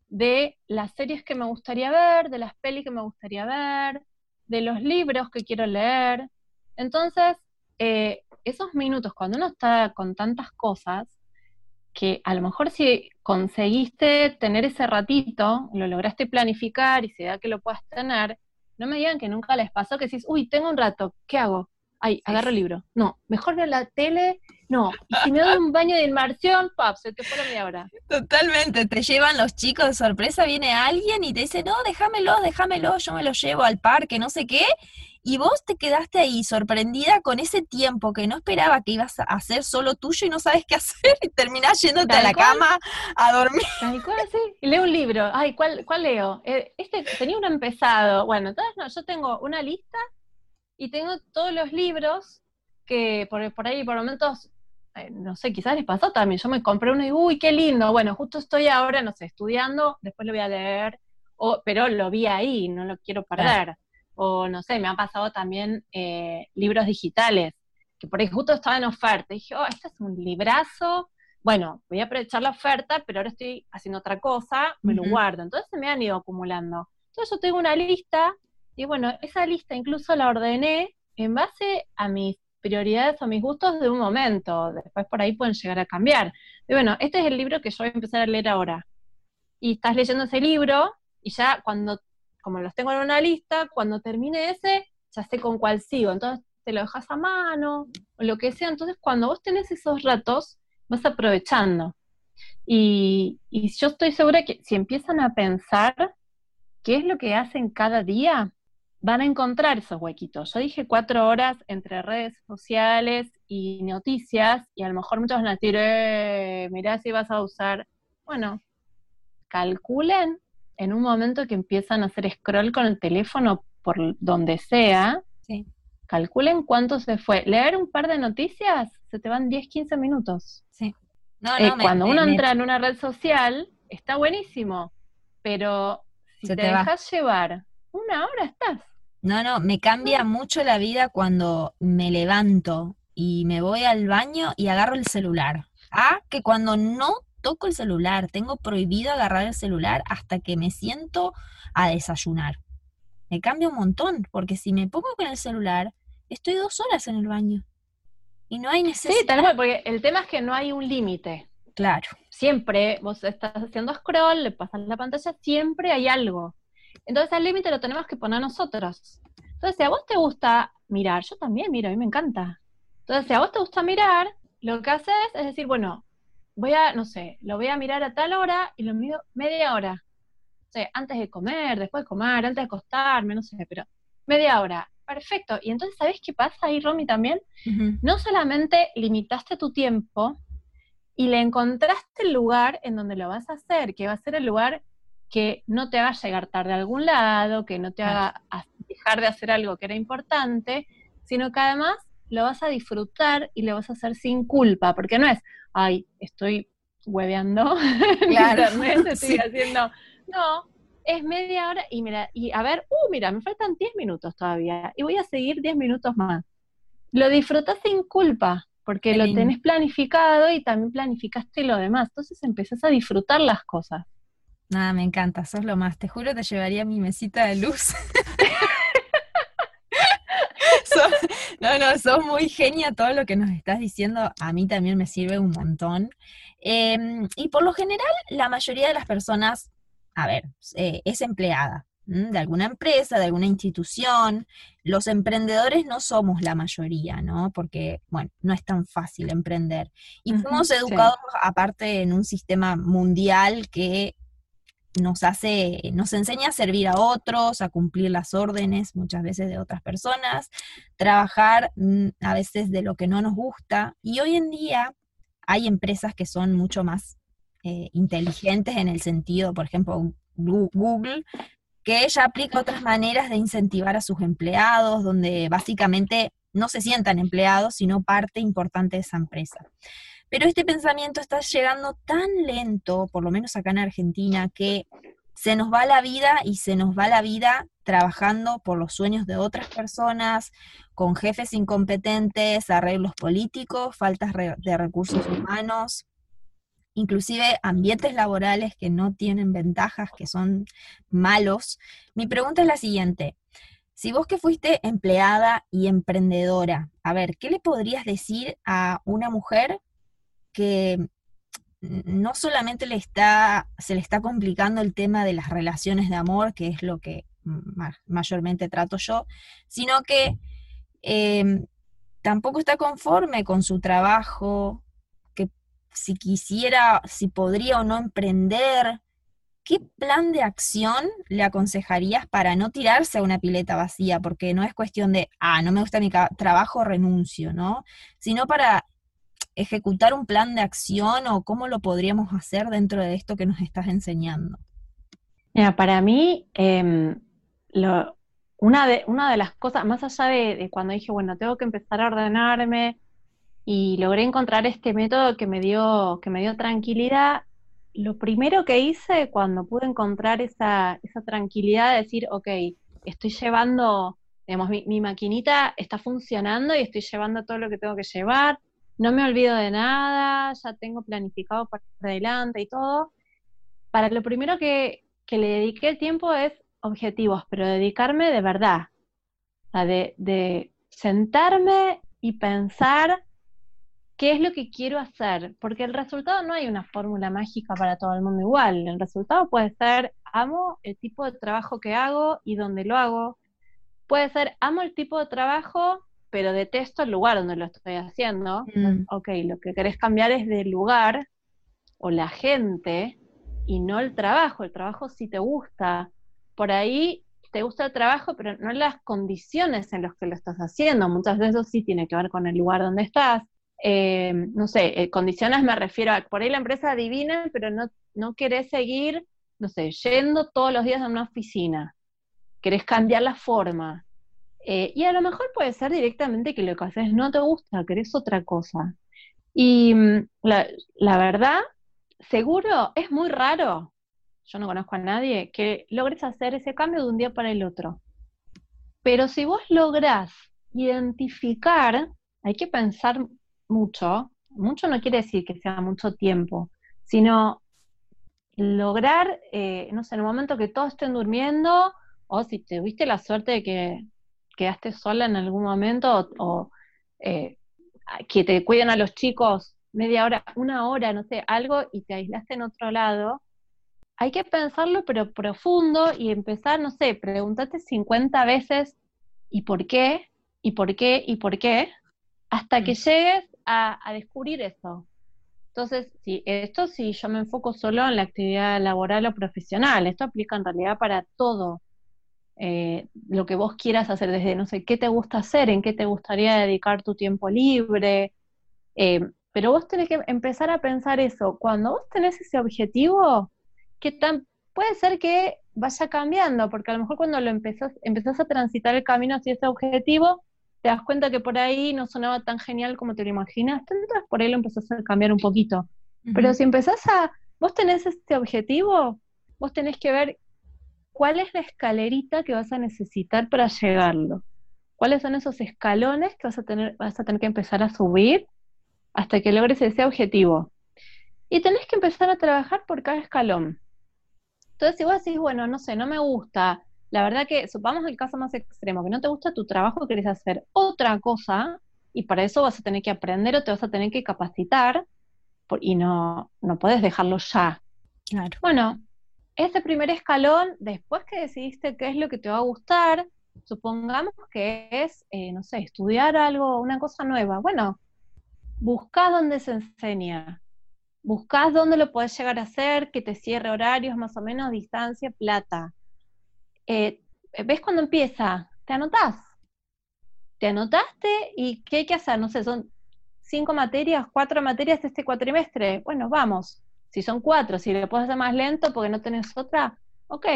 de las series que me gustaría ver, de las pelis que me gustaría ver, de los libros que quiero leer. Entonces, eh, esos minutos, cuando uno está con tantas cosas, que a lo mejor si conseguiste tener ese ratito, lo lograste planificar y se da que lo puedas tener, no me digan que nunca les pasó que decís, uy, tengo un rato, ¿qué hago? Ay, agarro el libro. No, mejor veo la tele. No, y si me doy un baño de inmersión, pap, se te fue la media hora. Totalmente, te llevan los chicos de sorpresa, viene alguien y te dice, no, déjamelo, déjamelo, yo me lo llevo al parque, no sé qué, y vos te quedaste ahí sorprendida con ese tiempo que no esperaba que ibas a hacer solo tuyo y no sabes qué hacer y terminás yéndote a la cama a dormir. Tal cual, sí. Leo un libro. Ay, ¿cuál, cuál leo? Eh, este tenía uno empezado. Bueno, entonces no, yo tengo una lista y tengo todos los libros que por, por ahí por momentos eh, no sé, quizás les pasó también, yo me compré uno y, uy, qué lindo, bueno, justo estoy ahora, no sé, estudiando, después lo voy a leer, o, pero lo vi ahí, no lo quiero perder. O no sé, me han pasado también eh, libros digitales, que por ahí justo estaba en oferta, y dije, oh, este es un librazo, bueno, voy a aprovechar la oferta, pero ahora estoy haciendo otra cosa, me lo guardo. Entonces se me han ido acumulando. Entonces yo tengo una lista, y bueno, esa lista incluso la ordené en base a mis prioridades o mis gustos de un momento, después por ahí pueden llegar a cambiar. Y bueno, este es el libro que yo voy a empezar a leer ahora. Y estás leyendo ese libro y ya cuando, como los tengo en una lista, cuando termine ese, ya sé con cuál sigo. Entonces te lo dejas a mano o lo que sea. Entonces cuando vos tenés esos ratos, vas aprovechando. Y, yo estoy segura que si empiezan a pensar qué es lo que hacen cada día, van a encontrar esos huequitos. Yo dije cuatro horas entre redes sociales y noticias, y a lo mejor muchos van a decir, eh, mirá si vas a usar. Bueno, calculen en un momento que empiezan a hacer scroll con el teléfono por donde sea, calculen cuánto se fue. Leer un par de noticias, se te van 10, 15 minutos. Sí. Eh, cuando uno entra en una red social, está buenísimo, pero si te, te dejas llevar una hora estás. No, no, me cambia mucho la vida cuando me levanto y me voy al baño y agarro el celular. Ah, que cuando no toco el celular, tengo prohibido agarrar el celular hasta que me siento a desayunar. Me cambia un montón, porque si me pongo con el celular, estoy dos horas en el baño. Y no hay necesidad. Sí, tal porque el tema es que no hay un límite. Claro. Siempre vos estás haciendo scroll, le pasas la pantalla, siempre hay algo. Entonces el límite lo tenemos que poner nosotros. Entonces, si a vos te gusta mirar, yo también miro, a mí me encanta. Entonces, si a vos te gusta mirar, lo que haces es decir, bueno, voy a, no sé, lo voy a mirar a tal hora y lo miro media hora. O sea, antes de comer, después de comer, antes de acostarme, no sé, pero media hora. Perfecto. Y entonces, ¿sabés qué pasa ahí, Romy, también? No solamente limitaste tu tiempo y le encontraste el lugar en donde lo vas a hacer, que va a ser el lugar que no te haga llegar tarde a algún lado, que no te haga dejar de hacer algo que era importante, sino que además lo vas a disfrutar y lo vas a hacer sin culpa, porque no es, ay, estoy hueveando, claro, estoy haciendo, no, es media hora y mira, y a ver, uh, mira, me faltan 10 minutos todavía y voy a seguir 10 minutos más. Lo disfrutas sin culpa, porque lo tenés planificado y también planificaste lo demás, entonces empezás a disfrutar las cosas. Nada, me encanta, sos lo más. Te juro, te llevaría mi mesita de luz. no, no, sos muy genia todo lo que nos estás diciendo. A mí también me sirve un montón. Em, y por lo general, la mayoría de las personas, a ver, eh, es empleada de alguna empresa, de alguna institución. Los emprendedores no somos la mayoría, ¿no? Porque, bueno, no es tan fácil emprender. Y fuimos educados, aparte, en un sistema mundial que nos hace, nos enseña a servir a otros, a cumplir las órdenes muchas veces de otras personas, trabajar mm, a veces de lo que no nos gusta. Y hoy en día hay empresas que son mucho más eh, inteligentes en el sentido, por ejemplo, Google, que ella aplica otras maneras de incentivar a sus empleados, donde básicamente no se sientan empleados, sino parte importante de esa empresa. Pero este pensamiento está llegando tan lento, por lo menos acá en Argentina, que se nos va la vida y se nos va la vida trabajando por los sueños de otras personas, con jefes incompetentes, arreglos políticos, faltas de recursos humanos, inclusive ambientes laborales que no tienen ventajas, que son malos. Mi pregunta es la siguiente. Si vos que fuiste empleada y emprendedora, a ver, ¿qué le podrías decir a una mujer que no solamente le está, se le está complicando el tema de las relaciones de amor, que es lo que mayormente trato yo, sino que em, tampoco está conforme con su trabajo, que si quisiera, si podría o no emprender, ¿qué plan de acción le aconsejarías para no tirarse a una pileta vacía? Porque no es cuestión de, ah, no me gusta mi trabajo, renuncio, ¿no? Sino para ejecutar un plan de acción o cómo lo podríamos hacer dentro de esto que nos estás enseñando. Mira, para mí, em, una, de, una de las cosas, más allá de, cuando dije, bueno, tengo que empezar a ordenarme y logré encontrar este método que me dio, que me dio tranquilidad, lo primero que hice cuando pude encontrar esa, esa tranquilidad de decir, ok, estoy llevando, digamos, mi, maquinita está funcionando y estoy llevando todo lo que tengo que llevar, no me olvido de nada, ya tengo planificado para adelante y todo. Para lo primero que, que le dediqué el tiempo es objetivos, pero dedicarme de verdad, o de, de sentarme y pensar qué es lo que quiero hacer, porque el resultado no hay una fórmula mágica para todo el mundo igual. El resultado puede ser, amo el tipo de trabajo que hago y dónde lo hago. Puede ser, amo el tipo de trabajo, pero detesto el lugar donde lo estoy haciendo. Mm. Ok, lo que querés cambiar es del lugar o la gente y no el trabajo. El trabajo sí te gusta. Por ahí te gusta el trabajo, pero no las condiciones en las que lo estás haciendo. Muchas veces eso sí tiene que ver con el lugar donde estás eh, no sé, eh, condiciones me refiero a, por ahí la empresa adivina, pero no, no querés seguir, no sé, yendo todos los días a una oficina, querés cambiar la forma. Eh, y a lo mejor puede ser directamente que lo que haces no te gusta, querés otra cosa. Y mm, la, verdad, seguro, es muy raro, yo no conozco a nadie, que logres hacer ese cambio de un día para el otro. Pero si vos lográs identificar, hay que pensar mucho, mucho no quiere decir que sea mucho tiempo, sino lograr, eh, no sé, en el momento que todos estén durmiendo, o si tuviste la suerte de que quedaste sola en algún momento, o, eh, que te cuiden a los chicos media hora, una hora, no sé, algo, y te aislaste en otro lado, hay que pensarlo, pero profundo, y empezar, no sé, pregúntate 50 veces, ¿y por qué? ¿Y por qué? ¿Y por qué? Hasta que mm. llegues a, descubrir eso. Entonces, si esto si yo me enfoco solo en la actividad laboral o profesional, esto aplica en realidad para todo eh, lo que vos quieras hacer, desde, no sé, qué te gusta hacer, en qué te gustaría dedicar tu tiempo libre, eh, pero vos tenés que empezar a pensar eso. Cuando vos tenés ese objetivo, que tan, puede ser que vaya cambiando, porque a lo mejor cuando lo empezás, empezás a transitar el camino hacia ese objetivo, te das cuenta que por ahí no sonaba tan genial como te lo imaginaste, entonces por ahí lo empezás a cambiar un poquito. Pero si empezás a, vos tenés este objetivo, vos tenés que ver cuál es la escalerita que vas a necesitar para llegarlo. ¿Cuáles son esos escalones que vas a tener, vas a tener que empezar a subir hasta que logres ese objetivo? Y tenés que empezar a trabajar por cada escalón. Entonces, si vos decís, bueno, no sé, no me gusta la verdad que, supongamos el caso más extremo, que no te gusta tu trabajo, querés hacer otra cosa, y para eso vas a tener que aprender o te vas a tener que capacitar, y no, no puedes dejarlo ya. Claro. Bueno, ese primer escalón, después que decidiste qué es lo que te va a gustar, supongamos que es, eh, no sé, estudiar algo, una cosa nueva. Bueno, buscá dónde se enseña, buscás dónde lo puedes llegar a hacer, que te cierre horarios, más o menos, distancia, plata. Eh, ¿ves cuando empieza? ¿Te anotás? ¿Te anotaste? ¿Y qué hay que hacer? No sé, son cinco materias, cuatro materias este cuatrimestre. Bueno, vamos. Si son cuatro, si lo puedes hacer más lento porque no tenés otra, ok,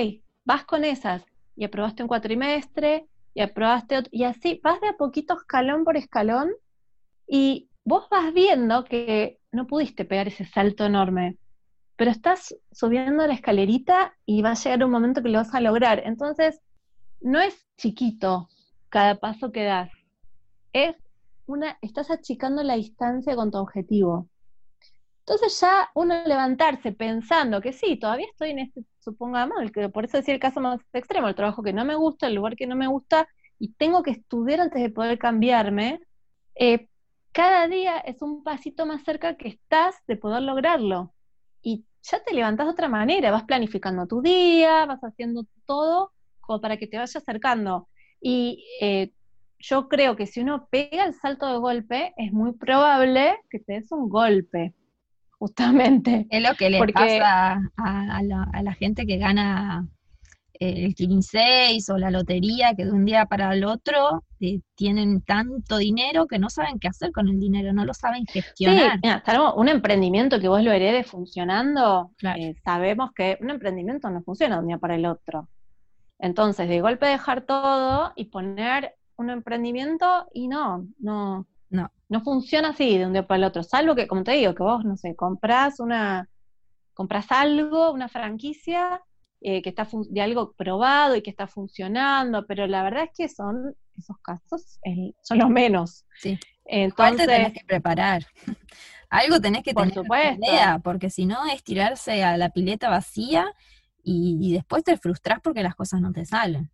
vas con esas. Y aprobaste un cuatrimestre, y aprobaste otro, y así vas de a poquito escalón por escalón, y vos vas viendo que no pudiste pegar ese salto enorme, pero estás subiendo la escalerita y va a llegar un momento que lo vas a lograr. Entonces, no es chiquito cada paso que das, es una, estás achicando la distancia con tu objetivo. Entonces ya uno levantarse pensando que sí, todavía estoy en este, supongamos, que por eso decía el caso más extremo, el trabajo que no me gusta, el lugar que no me gusta, y tengo que estudiar antes de poder cambiarme, eh, cada día es un pasito más cerca que estás de poder lograrlo. Y ya te levantás de otra manera, vas planificando tu día, vas haciendo todo como para que te vaya acercando. Y eh, yo creo que si uno pega el salto de golpe, es muy probable que te des un golpe, justamente. Es lo que le pasa a, la, gente que gana eh, el 15 o la lotería, que de un día para el otro eh, tienen tanto dinero que no saben qué hacer con el dinero, no lo saben gestionar. Sí, un emprendimiento que vos lo heredes funcionando, eh, sabemos que un emprendimiento no funciona de un día para el otro. Entonces, de golpe dejar todo y poner un emprendimiento y no, no, no, funciona así de un día para el otro, salvo que, como te digo, que vos, no sé, compras una, compras algo, una franquicia eh, que está de algo probado y que está funcionando, pero la verdad es que son esos casos son los menos. Sí. Entonces tenés que preparar. Algo tenés que tener idea, porque si no es tirarse a la pileta vacía y, y después te frustras porque las cosas no te salen.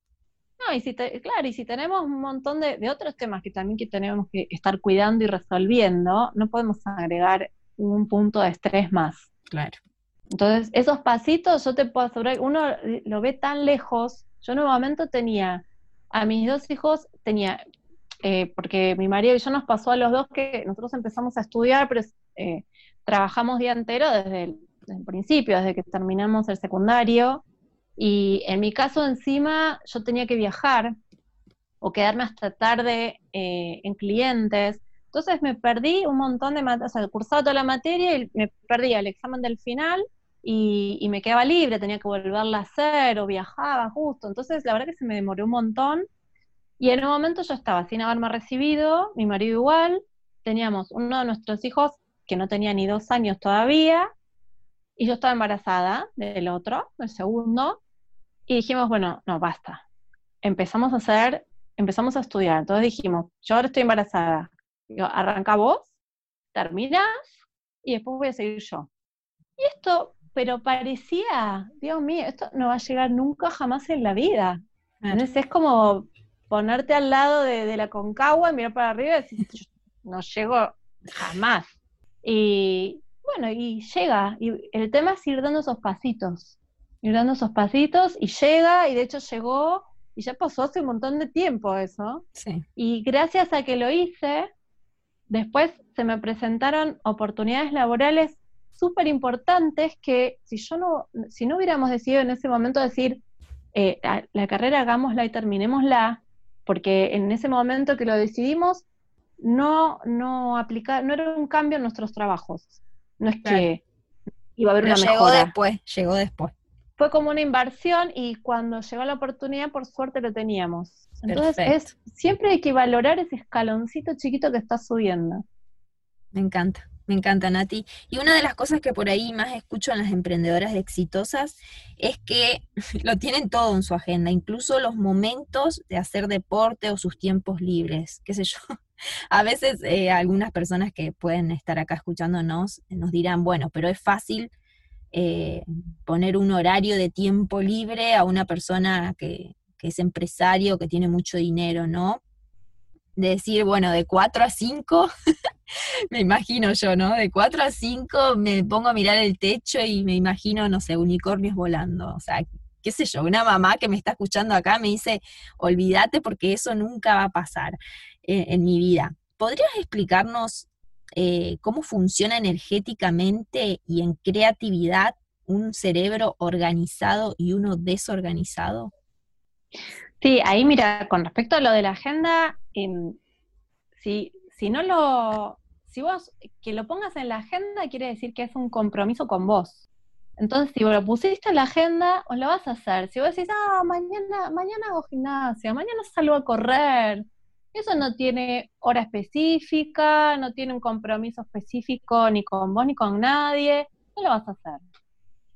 No, y si claro, y si tenemos un montón de, otros temas que también que tenemos que estar cuidando y resolviendo, no podemos agregar un punto de estrés más. Claro. Entonces, esos pasitos, yo te puedo asegurar, uno lo ve tan lejos. Yo en un momento tenía a mis dos hijos, tenía, eh, porque mi marido y yo nos pasó a los dos que nosotros empezamos a estudiar, pero eh, trabajamos día entero desde el, desde el principio, desde que terminamos el secundario. Y en mi caso encima yo tenía que viajar o quedarme hasta tarde eh, en clientes. Entonces me perdí un montón de materias, o sea, cursaba toda la materia y me perdí el examen del final y, me quedaba libre, tenía que volverla a hacer o viajaba justo. Entonces la verdad que se me demoró un montón. Y en un momento yo estaba sin haberme recibido, mi marido igual, teníamos uno de nuestros hijos que no tenía ni dos años todavía, y yo estaba embarazada del otro, del segundo, y dijimos, bueno, no, basta. Empezamos a hacer, empezamos a estudiar. Entonces dijimos, yo ahora estoy embarazada. Digo, arranca vos, terminás y después voy a seguir yo. Y esto, pero parecía, Dios mío, esto no va a llegar nunca jamás en la vida. Entonces es como ponerte al lado de, la concagua y mirar para arriba y decir, no llego jamás. Y bueno, y llega. Y el tema es ir dando esos pasitos ir dando esos pasitos y llega, y de hecho llegó, y ya pasó hace un montón de tiempo eso. Sí. Y gracias a que lo hice, después se me presentaron oportunidades laborales súper importantes que si yo no, si no hubiéramos decidido en ese momento decir, eh, la carrera hagámosla y terminémosla, porque en ese momento que lo decidimos, no, no aplicar, no era un cambio en nuestros trabajos. No es que iba a haber una mejora. Llegó después, llegó después fue como una inversión y cuando llegó la oportunidad, por suerte lo teníamos. Entonces, es, siempre hay que valorar ese escaloncito chiquito que está subiendo. Me encanta, me encanta, Nati. Y una de las cosas que por ahí más escucho en las emprendedoras exitosas es que lo tienen todo en su agenda, incluso los momentos de hacer deporte o sus tiempos libres, qué sé yo. A veces eh, algunas personas que pueden estar acá escuchándonos nos dirán, bueno, pero es fácil eh, poner un horario de tiempo libre a una persona que, es empresario, que tiene mucho dinero, ¿no? De decir, bueno, de 4 a 5, me imagino yo, ¿no? De 4 a 5 me pongo a mirar el techo y me imagino, no sé, unicornios volando. O sea, qué sé yo, una mamá que me está escuchando acá me dice, olvídate porque eso nunca va a pasar eh, en mi vida. ¿Podrías explicarnos eh, cómo funciona energéticamente y en creatividad un cerebro organizado y uno desorganizado? Sí, ahí mira, con respecto a lo de la agenda, em, si, si no lo, si vos que lo pongas en la agenda quiere decir que es un compromiso con vos. Entonces, si vos lo pusiste en la agenda, os lo vas a hacer. Si vos decís, ah, mañana, mañana hago gimnasia, mañana salgo a correr, eso no tiene hora específica, no tiene un compromiso específico ni con vos ni con nadie, no lo vas a hacer.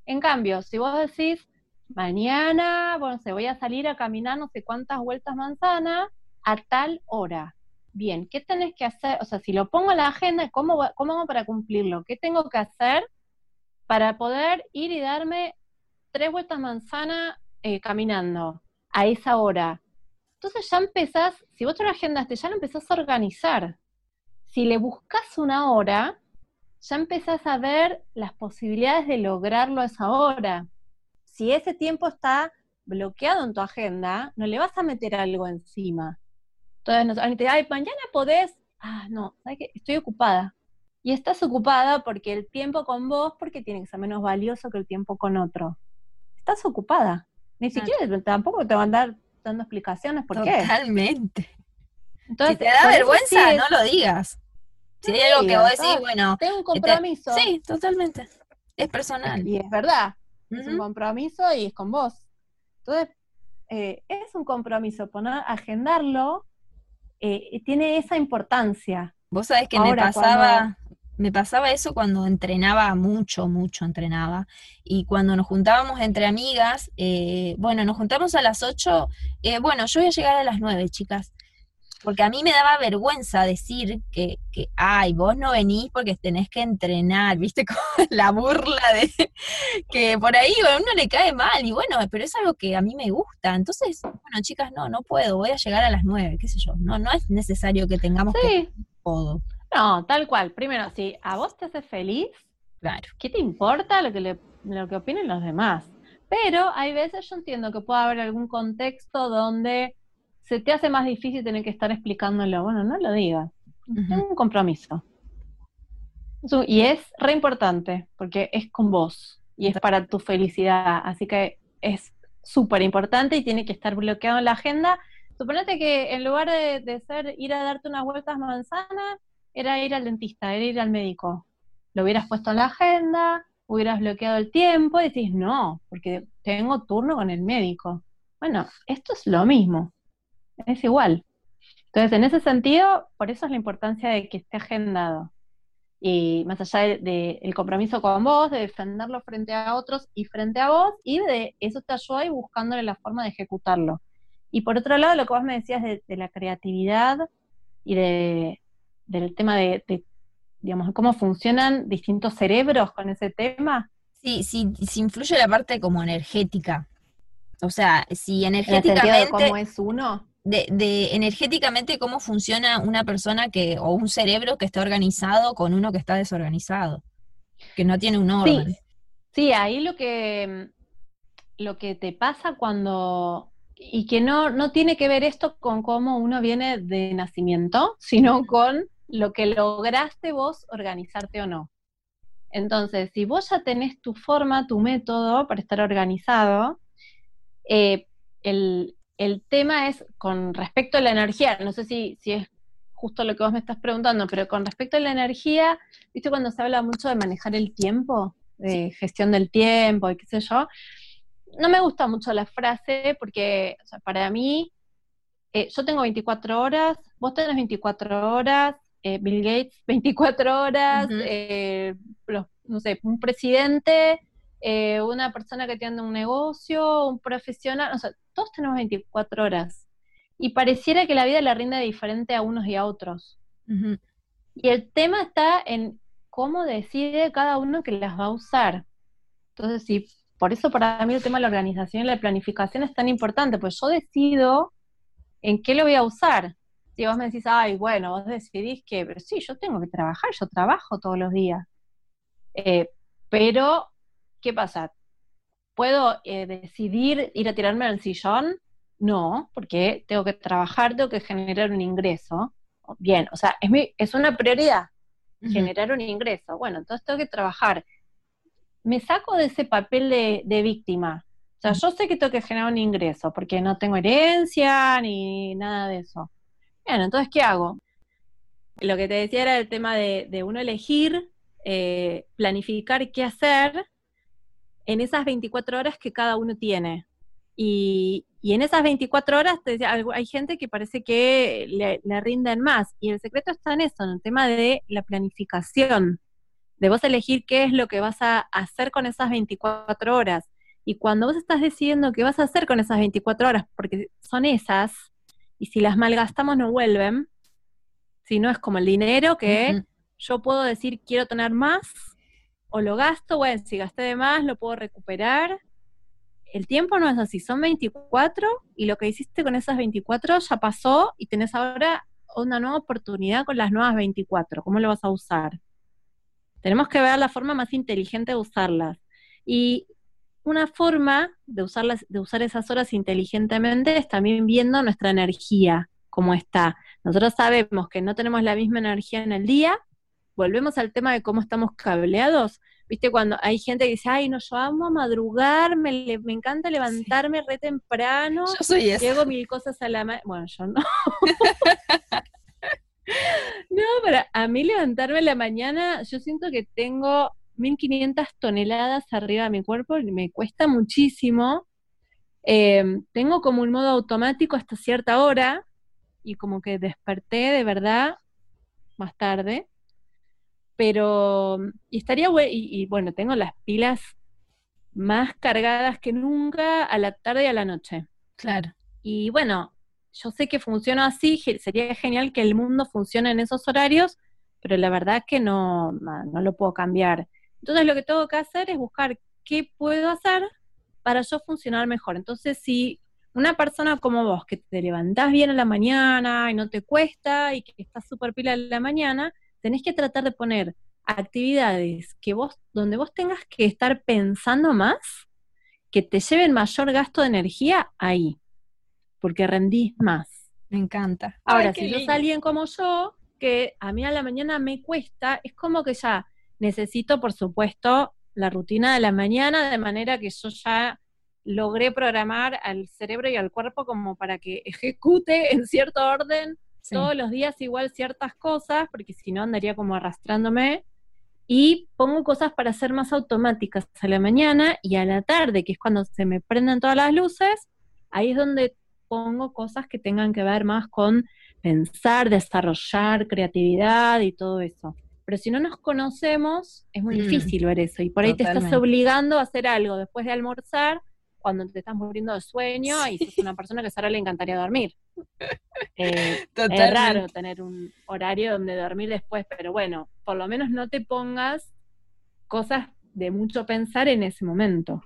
En cambio, si vos decís, mañana, bueno, se voy a salir a caminar no sé cuántas vueltas manzana a tal hora. Bien, ¿qué tenés que hacer? O sea, si lo pongo en la agenda, ¿cómo, cómo hago para cumplirlo? ¿Qué tengo que hacer para poder ir y darme tres vueltas manzana eh, caminando a esa hora? Entonces ya empezás, si vos te lo agendaste, ya lo empezás a organizar. Si le buscas una hora, ya empezás a ver las posibilidades de lograrlo a esa hora. Si ese tiempo está bloqueado en tu agenda, no le vas a meter algo encima. Entonces, alguien te dice, ay, mañana podés. Ah, no, ¿sabes qué? Estoy ocupada. Y estás ocupada porque el tiempo con vos, porque tiene que ser menos valioso que el tiempo con otro. Estás ocupada. Ni siquiera, tampoco te van a dar dando explicaciones por qué. Totalmente. Entonces, si te da vergüenza, no lo digas. Si hay algo que vos decís, bueno. Tengo un compromiso. sí, totalmente. Es personal. Y es verdad. Es un compromiso y es con vos. Entonces, eh, es un compromiso, poner, agendarlo, eh, tiene esa importancia. Vos sabés que me pasaba, me pasaba eso cuando entrenaba mucho, mucho entrenaba. Y cuando nos juntábamos entre amigas, eh, bueno, nos juntamos a las 8, bueno, yo voy a llegar a las 9, chicas porque a mí me daba vergüenza decir que, que, ay, vos no venís porque tenés que entrenar, viste, como la burla de que por ahí a uno le cae mal, y bueno, pero es algo que a mí me gusta, entonces, bueno, chicas, no, no puedo, voy a llegar a las nueve, qué sé yo, no, no es necesario que tengamos que todo. No, tal cual, primero, si a vos te hace feliz, claro. ¿qué te importa lo que, le, lo que opinen los demás? Pero hay veces yo entiendo que puede haber algún contexto donde se te hace más difícil tener que estar explicándolo. Bueno, no lo digas. Es un compromiso. Y es re importante, porque es con vos y es para tu felicidad. Así que es súper importante y tiene que estar bloqueado en la agenda. Suponete que en lugar de, ser ir a darte unas vueltas manzanas, era ir al dentista, era ir al médico. Lo hubieras puesto en la agenda, hubieras bloqueado el tiempo y decís, no, porque tengo turno con el médico. Bueno, esto es lo mismo es igual. Entonces, en ese sentido, por eso es la importancia de que esté agendado. Y más allá del compromiso con vos, de defenderlo frente a otros y frente a vos, y de eso te ayuda y buscándole la forma de ejecutarlo. Y por otro lado, lo que vos me decías de, la creatividad y de, del tema de, digamos, cómo funcionan distintos cerebros con ese tema. Sí, sí, sí influye la parte como energética. O sea, si energéticamente... ¿Cómo es uno? de, energéticamente cómo funciona una persona que, o un cerebro que está organizado con uno que está desorganizado, que no tiene un orden. Sí, ahí lo que, lo que te pasa cuando, y que no, no tiene que ver esto con cómo uno viene de nacimiento, sino con lo que lograste vos organizarte o no. Entonces, si vos ya tenés tu forma, tu método para estar organizado, eh, el, el tema es con respecto a la energía, no sé si, si es justo lo que vos me estás preguntando, pero con respecto a la energía, ¿viste cuando se habla mucho de manejar el tiempo, de gestión del tiempo y qué sé yo? No me gusta mucho la frase porque para mí, eh, yo tengo 24 horas, vos tenés 24 horas, eh, Bill Gates 24 horas, eh, no sé, un presidente eh, una persona que tiene un negocio, un profesional, o sea, todos tenemos 24 horas. Y pareciera que la vida le rinde diferente a unos y a otros. Y el tema está en cómo decide cada uno que las va a usar. Entonces, sí, por eso para mí el tema de la organización y la planificación es tan importante, pues yo decido en qué lo voy a usar. Si vos me decís, ay, bueno, vos decidís que, pero sí, yo tengo que trabajar, yo trabajo todos los días. Eh, pero ¿qué pasa? ¿Puedo eh, decidir ir a tirarme al sillón? No, porque tengo que trabajar, tengo que generar un ingreso. Bien, o sea, es, es una prioridad generar un ingreso. Bueno, entonces tengo que trabajar. Me saco de ese papel de, víctima. O sea, yo sé que tengo que generar un ingreso porque no tengo herencia ni nada de eso. Bien, entonces, ¿qué hago? Lo que te decía era el tema de, uno elegir, eh, planificar qué hacer en esas 24 horas que cada uno tiene. Y, en esas 24 horas hay gente que parece que le, le, rinden más. Y el secreto está en eso, en el tema de la planificación, de vos elegir qué es lo que vas a hacer con esas 24 horas. Y cuando vos estás decidiendo qué vas a hacer con esas 24 horas, porque son esas, y si las malgastamos no vuelven, si no es como el dinero que yo puedo decir quiero tener más, o lo gasto, bueno, si gasté de más, lo puedo recuperar. El tiempo no es así, son 24 y lo que hiciste con esas 24 ya pasó y tenés ahora una nueva oportunidad con las nuevas 24. ¿Cómo lo vas a usar? Tenemos que ver la forma más inteligente de usarlas. Y una forma de, usarlas, de usar esas horas inteligentemente es también viendo nuestra energía. cómo está. Nosotros sabemos que no tenemos la misma energía en el día. Volvemos al tema de cómo estamos cableados. Viste, cuando hay gente que dice, ay, no, yo amo madrugar, me, me encanta levantarme re temprano. Yo soy esa. mil cosas a la mañana. Bueno, yo no. no, pero a mí levantarme en la mañana, yo siento que tengo 1500 toneladas arriba de mi cuerpo y me cuesta muchísimo. Em, tengo como un modo automático hasta cierta hora y como que desperté de verdad más tarde. Pero, y estaría bueno, y, bueno, tengo las pilas más cargadas que nunca a la tarde y a la noche. Claro. Y bueno, yo sé que funciona así, sería genial que el mundo funcione en esos horarios, pero la verdad es que no, no lo puedo cambiar. Entonces lo que tengo que hacer es buscar qué puedo hacer para yo funcionar mejor. Entonces, si una persona como vos, que te levantás bien a la mañana y no te cuesta y que estás súper pila en la mañana, tenés que tratar de poner actividades que vos, donde vos tengas que estar pensando más, que te lleven mayor gasto de energía ahí, porque rendís más. Me encanta. Ahora, si sos alguien como yo, que a mí a la mañana me cuesta, es como que ya necesito, por supuesto, la rutina de la mañana, de manera que yo ya logré programar al cerebro y al cuerpo como para que ejecute en cierto orden todos los días igual ciertas cosas, porque si no andaría como arrastrándome. Y pongo cosas para ser más automáticas a la mañana y a la tarde, que es cuando se me prenden todas las luces, ahí es donde pongo cosas que tengan que ver más con pensar, desarrollar creatividad y todo eso. Pero si no nos conocemos, es muy mm. difícil ver eso. Y por ahí te estás obligando a hacer algo después de almorzar, cuando te estás muriendo de sueño y sos una persona que a Sara le encantaría dormir. Eh, es raro tener un horario donde dormir después, pero bueno, por lo menos no te pongas cosas de mucho pensar en ese momento.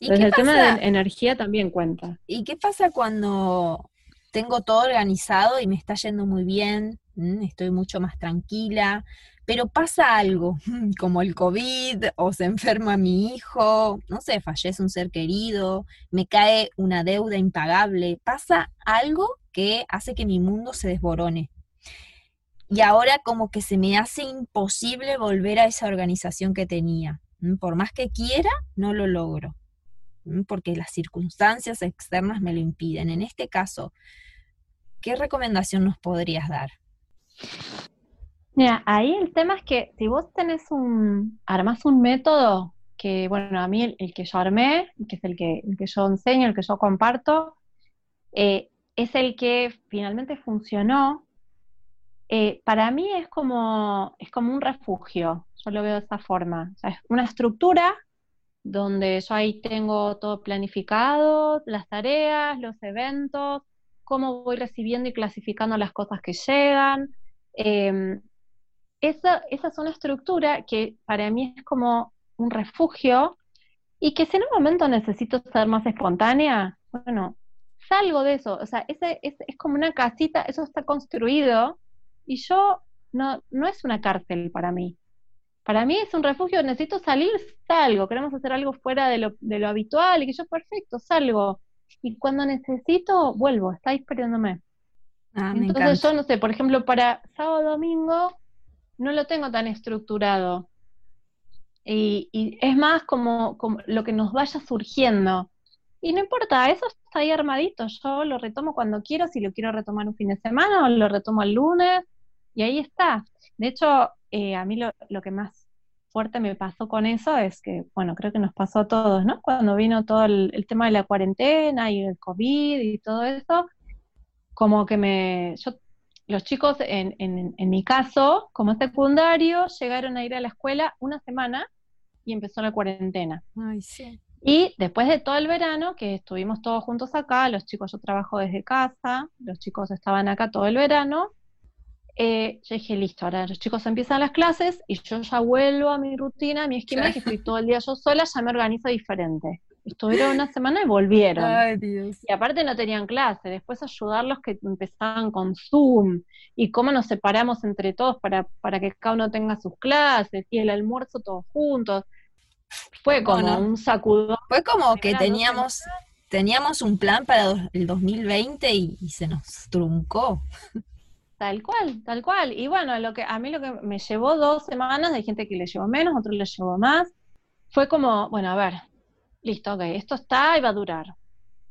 Entonces el tema de energía también cuenta. ¿Y qué pasa cuando tengo todo organizado y me está yendo muy bien? Estoy mucho más tranquila, pero pasa algo, como el COVID, o se enferma mi hijo, no sé, fallece un ser querido, me cae una deuda impagable, pasa algo que hace que mi mundo se desborone. Y ahora como que se me hace imposible volver a esa organización que tenía. Por más que quiera, no lo logro, porque las circunstancias externas me lo impiden. En este caso, ¿qué recomendación nos podrías dar? Mira, ahí el tema es que si vos tenés un, armás un método que, bueno, a mí el, que yo armé, que es el que, el que yo enseño, el que yo comparto, eh, es el que finalmente funcionó. Eh, para mí es como, es como un refugio, yo lo veo de esa forma. Es una estructura donde yo ahí tengo todo planificado, las tareas, los eventos, cómo voy recibiendo y clasificando las cosas que llegan. Em, esa, es una estructura que para mí es como un refugio y que si en un momento necesito ser más espontánea, bueno, salgo de eso. O sea, ese, es, es como una casita, eso está construido y yo no, no es una cárcel para mí. Para mí es un refugio, necesito salir, salgo, queremos hacer algo fuera de lo, de lo habitual y que yo, perfecto, salgo. Y cuando necesito, vuelvo, está esperándome. Ah, Entonces yo no sé, por ejemplo, para sábado domingo no lo tengo tan estructurado. Y, es más como, lo que nos vaya surgiendo. Y no importa, eso está ahí armadito. Yo lo retomo cuando quiero, si lo quiero retomar un fin de semana o lo retomo el lunes, y ahí está. De hecho, eh, a mí lo, que más fuerte me pasó con eso es que, bueno, creo que nos pasó a todos, ¿no? Cuando vino todo el, tema de la cuarentena y el COVID y todo eso, como que me, yo los chicos, en, en, mi caso, como secundario, llegaron a ir a la escuela una semana y empezó la cuarentena. Y después de todo el verano, que estuvimos todos juntos acá, los chicos, yo trabajo desde casa, los chicos estaban acá todo el verano, eh, yo dije, listo, ahora los chicos empiezan las clases y yo ya vuelvo a mi rutina, a mi esquema, que estoy todo el día yo sola, ya me organizo diferente estuvieron una semana y volvieron. Ay, Dios. Y aparte no tenían clase, después ayudarlos que empezaban con Zoom y cómo nos separamos entre todos para, para que cada uno tenga sus clases y el almuerzo todos juntos. Fue como un sacudón. Fue como que teníamos teníamos un plan para el 2020 y, y se nos truncó. Tal cual, tal cual. Y bueno, lo que a mí lo que me llevó dos semanas, hay gente que le llevó menos, otros le llevó más, fue como, bueno, a ver, listo, ok, esto está y va a durar.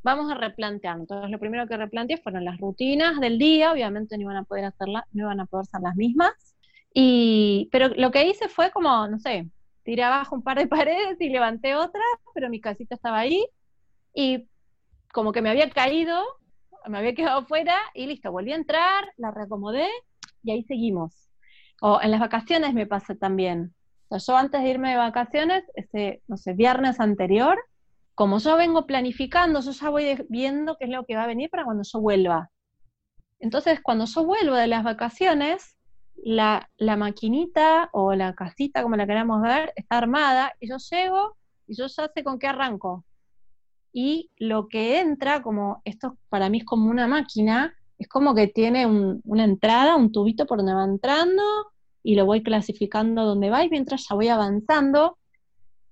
Vamos a replantear. Entonces, lo primero que replanteé fueron las rutinas del día, obviamente no iban a poder hacerlas, no iban a poder ser las mismas. Y, pero lo que hice fue como, no sé, tiré abajo un par de paredes y levanté otra, pero mi casita estaba ahí y como que me había caído me había quedado fuera y listo, volví a entrar, la reacomodé y ahí seguimos. O en las vacaciones me pasa también. O sea, yo antes de irme de vacaciones, ese, no sé, viernes anterior, como yo vengo planificando, yo ya voy viendo qué es lo que va a venir para cuando yo vuelva. Entonces, cuando yo vuelvo de las vacaciones, la, maquinita o la casita, como la queramos ver, está armada y yo llego y yo ya sé con qué arranco y lo que entra, como esto para mí es como una máquina, es como que tiene una entrada, un tubito por donde va entrando y lo voy clasificando donde va y mientras ya voy avanzando.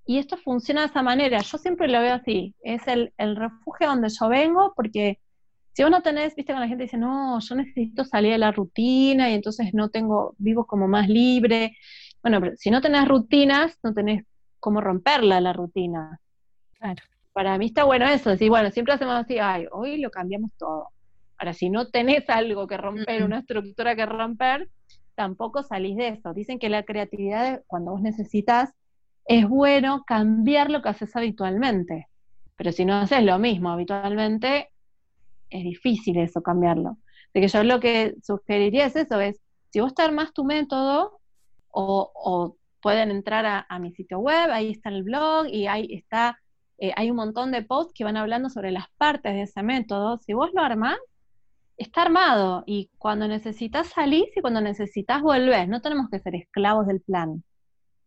Y esto funciona de esa manera. Yo siempre lo veo así. Es el, el refugio donde yo vengo porque si vos no tenés, viste, cuando la gente dice, no, yo necesito salir de la rutina y entonces no tengo, vivo como más libre. Bueno, pero si no tenés rutinas, no tenés cómo romperla la rutina. Claro para mí está bueno eso, decir, bueno, siempre hacemos así, ay, hoy lo cambiamos todo. Ahora, si no tenés algo que romper, una estructura que romper, tampoco salís de eso. Dicen que la creatividad, cuando vos necesitas, es bueno cambiar lo que haces habitualmente. Pero si no haces lo mismo habitualmente, es difícil eso cambiarlo. De que yo lo que sugeriría es eso, es, si vos te armás tu método, o, pueden entrar a, a, mi sitio web, ahí está el blog y ahí está eh, hay un montón de posts que van hablando sobre las partes de ese método. Si vos lo armás, está armado y cuando necesitas salir y cuando necesitas volver. No tenemos que ser esclavos del plan,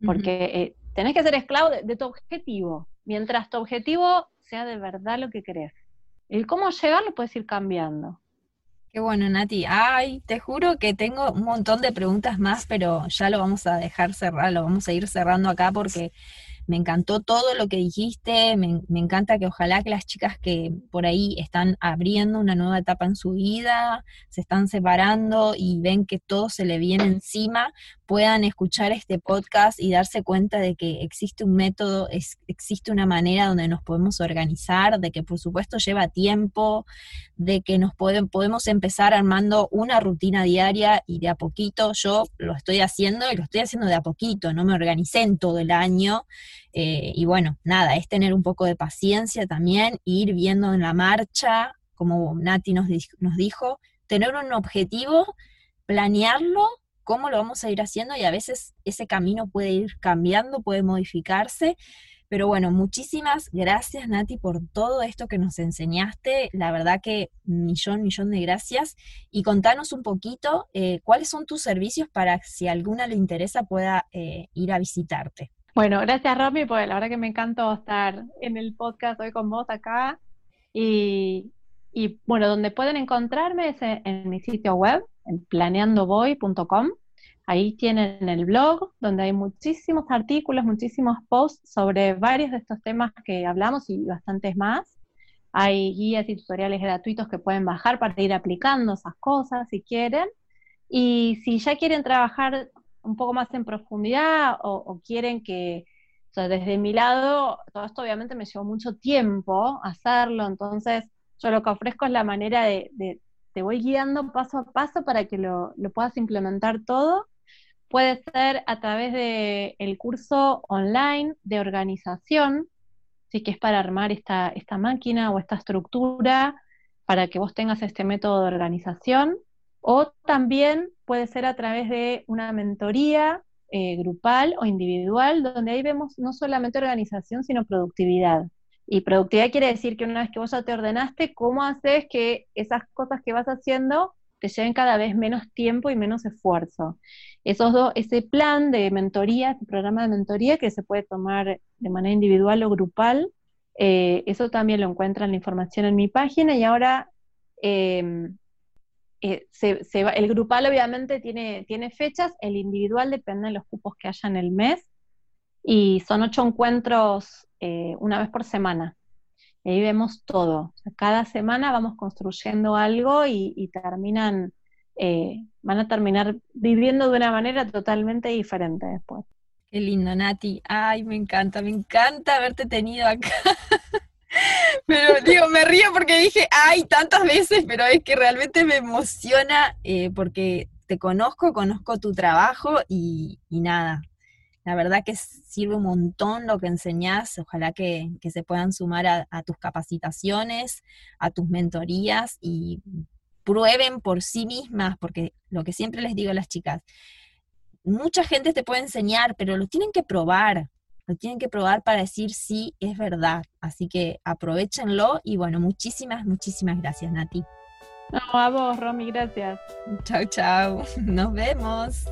porque eh, tenés que ser esclavo de, tu objetivo, mientras tu objetivo sea de verdad lo que querés. El cómo llegar lo puedes ir cambiando. Qué bueno, Nati. Ay, te juro que tengo un montón de preguntas más, pero ya lo vamos a dejar cerrar, lo vamos a ir cerrando acá porque me encantó todo lo que dijiste, me, encanta que ojalá que las chicas que por ahí están abriendo una nueva etapa en su vida, se están separando y ven que todo se le viene encima, puedan escuchar este podcast y darse cuenta de que existe un método, existe una manera donde nos podemos organizar, de que por supuesto lleva tiempo, de que nos podemos empezar armando una rutina diaria y de a poquito. Yo lo estoy haciendo y lo estoy haciendo de a poquito, no me organicé en todo el año. Eh, y bueno, nada, es tener un poco de paciencia también, ir viendo en la marcha, como Nati nos, nos dijo, tener un objetivo, planearlo, cómo lo vamos a ir haciendo y a veces ese camino puede ir cambiando, puede modificarse. Pero bueno, muchísimas gracias Nati por todo esto que nos enseñaste. La verdad que millón, millón de gracias. Y contanos un poquito eh, cuáles son tus servicios para si alguna le interesa pueda eh, ir a visitarte. Bueno, gracias Romy, porque la verdad que me encantó estar en el podcast hoy con vos acá. Y, bueno, donde pueden encontrarme es en, mi sitio web, en planeandovoy.com. Ahí tienen el blog, donde hay muchísimos artículos, muchísimos posts sobre varios de estos temas que hablamos y bastantes más. Hay guías y tutoriales gratuitos que pueden bajar para ir aplicando esas cosas si quieren. Y si ya quieren trabajar un poco más en profundidad o, quieren que, o sea, desde mi lado, todo esto obviamente me llevó mucho tiempo hacerlo, entonces yo lo que ofrezco es la manera de, te voy guiando paso a paso para que lo, puedas implementar todo. Puede ser a través del el curso online de organización, si que es para armar esta, esta máquina o esta estructura para que vos tengas este método de organización. O también puede ser a través de una mentoría eh, grupal o individual, donde ahí vemos no solamente organización, sino productividad. Y productividad quiere decir que una vez que vos ya te ordenaste, ¿cómo haces que esas cosas que vas haciendo te lleven cada vez menos tiempo y menos esfuerzo? Esos dos, ese plan de mentoría, este programa de mentoría que se puede tomar de manera individual o grupal, eh, eso también lo encuentran la información en mi página y ahora em, eh, el grupal obviamente tiene, tiene fechas, el individual depende de los cupos que haya en el mes y son ocho encuentros eh, una vez por semana. Y ahí vemos todo. cada semana vamos construyendo algo y, terminan, eh, van a terminar viviendo de una manera totalmente diferente después. Qué lindo, Nati. Ay, me encanta, me encanta haberte tenido acá. Pero digo, me río porque dije, ay, tantas veces, pero es que realmente me emociona eh, porque te conozco, conozco tu trabajo y, nada. La verdad que sirve un montón lo que enseñás. Ojalá que, se puedan sumar a, tus capacitaciones, a tus mentorías y prueben por sí mismas, porque lo que siempre les digo a las chicas, mucha gente te puede enseñar, pero lo tienen que probar, lo tienen que probar para decir si es verdad. Así que aprovechenlo y bueno, muchísimas, muchísimas gracias, Nati. No, a vos, Romy, gracias. Chao, chao. Nos vemos.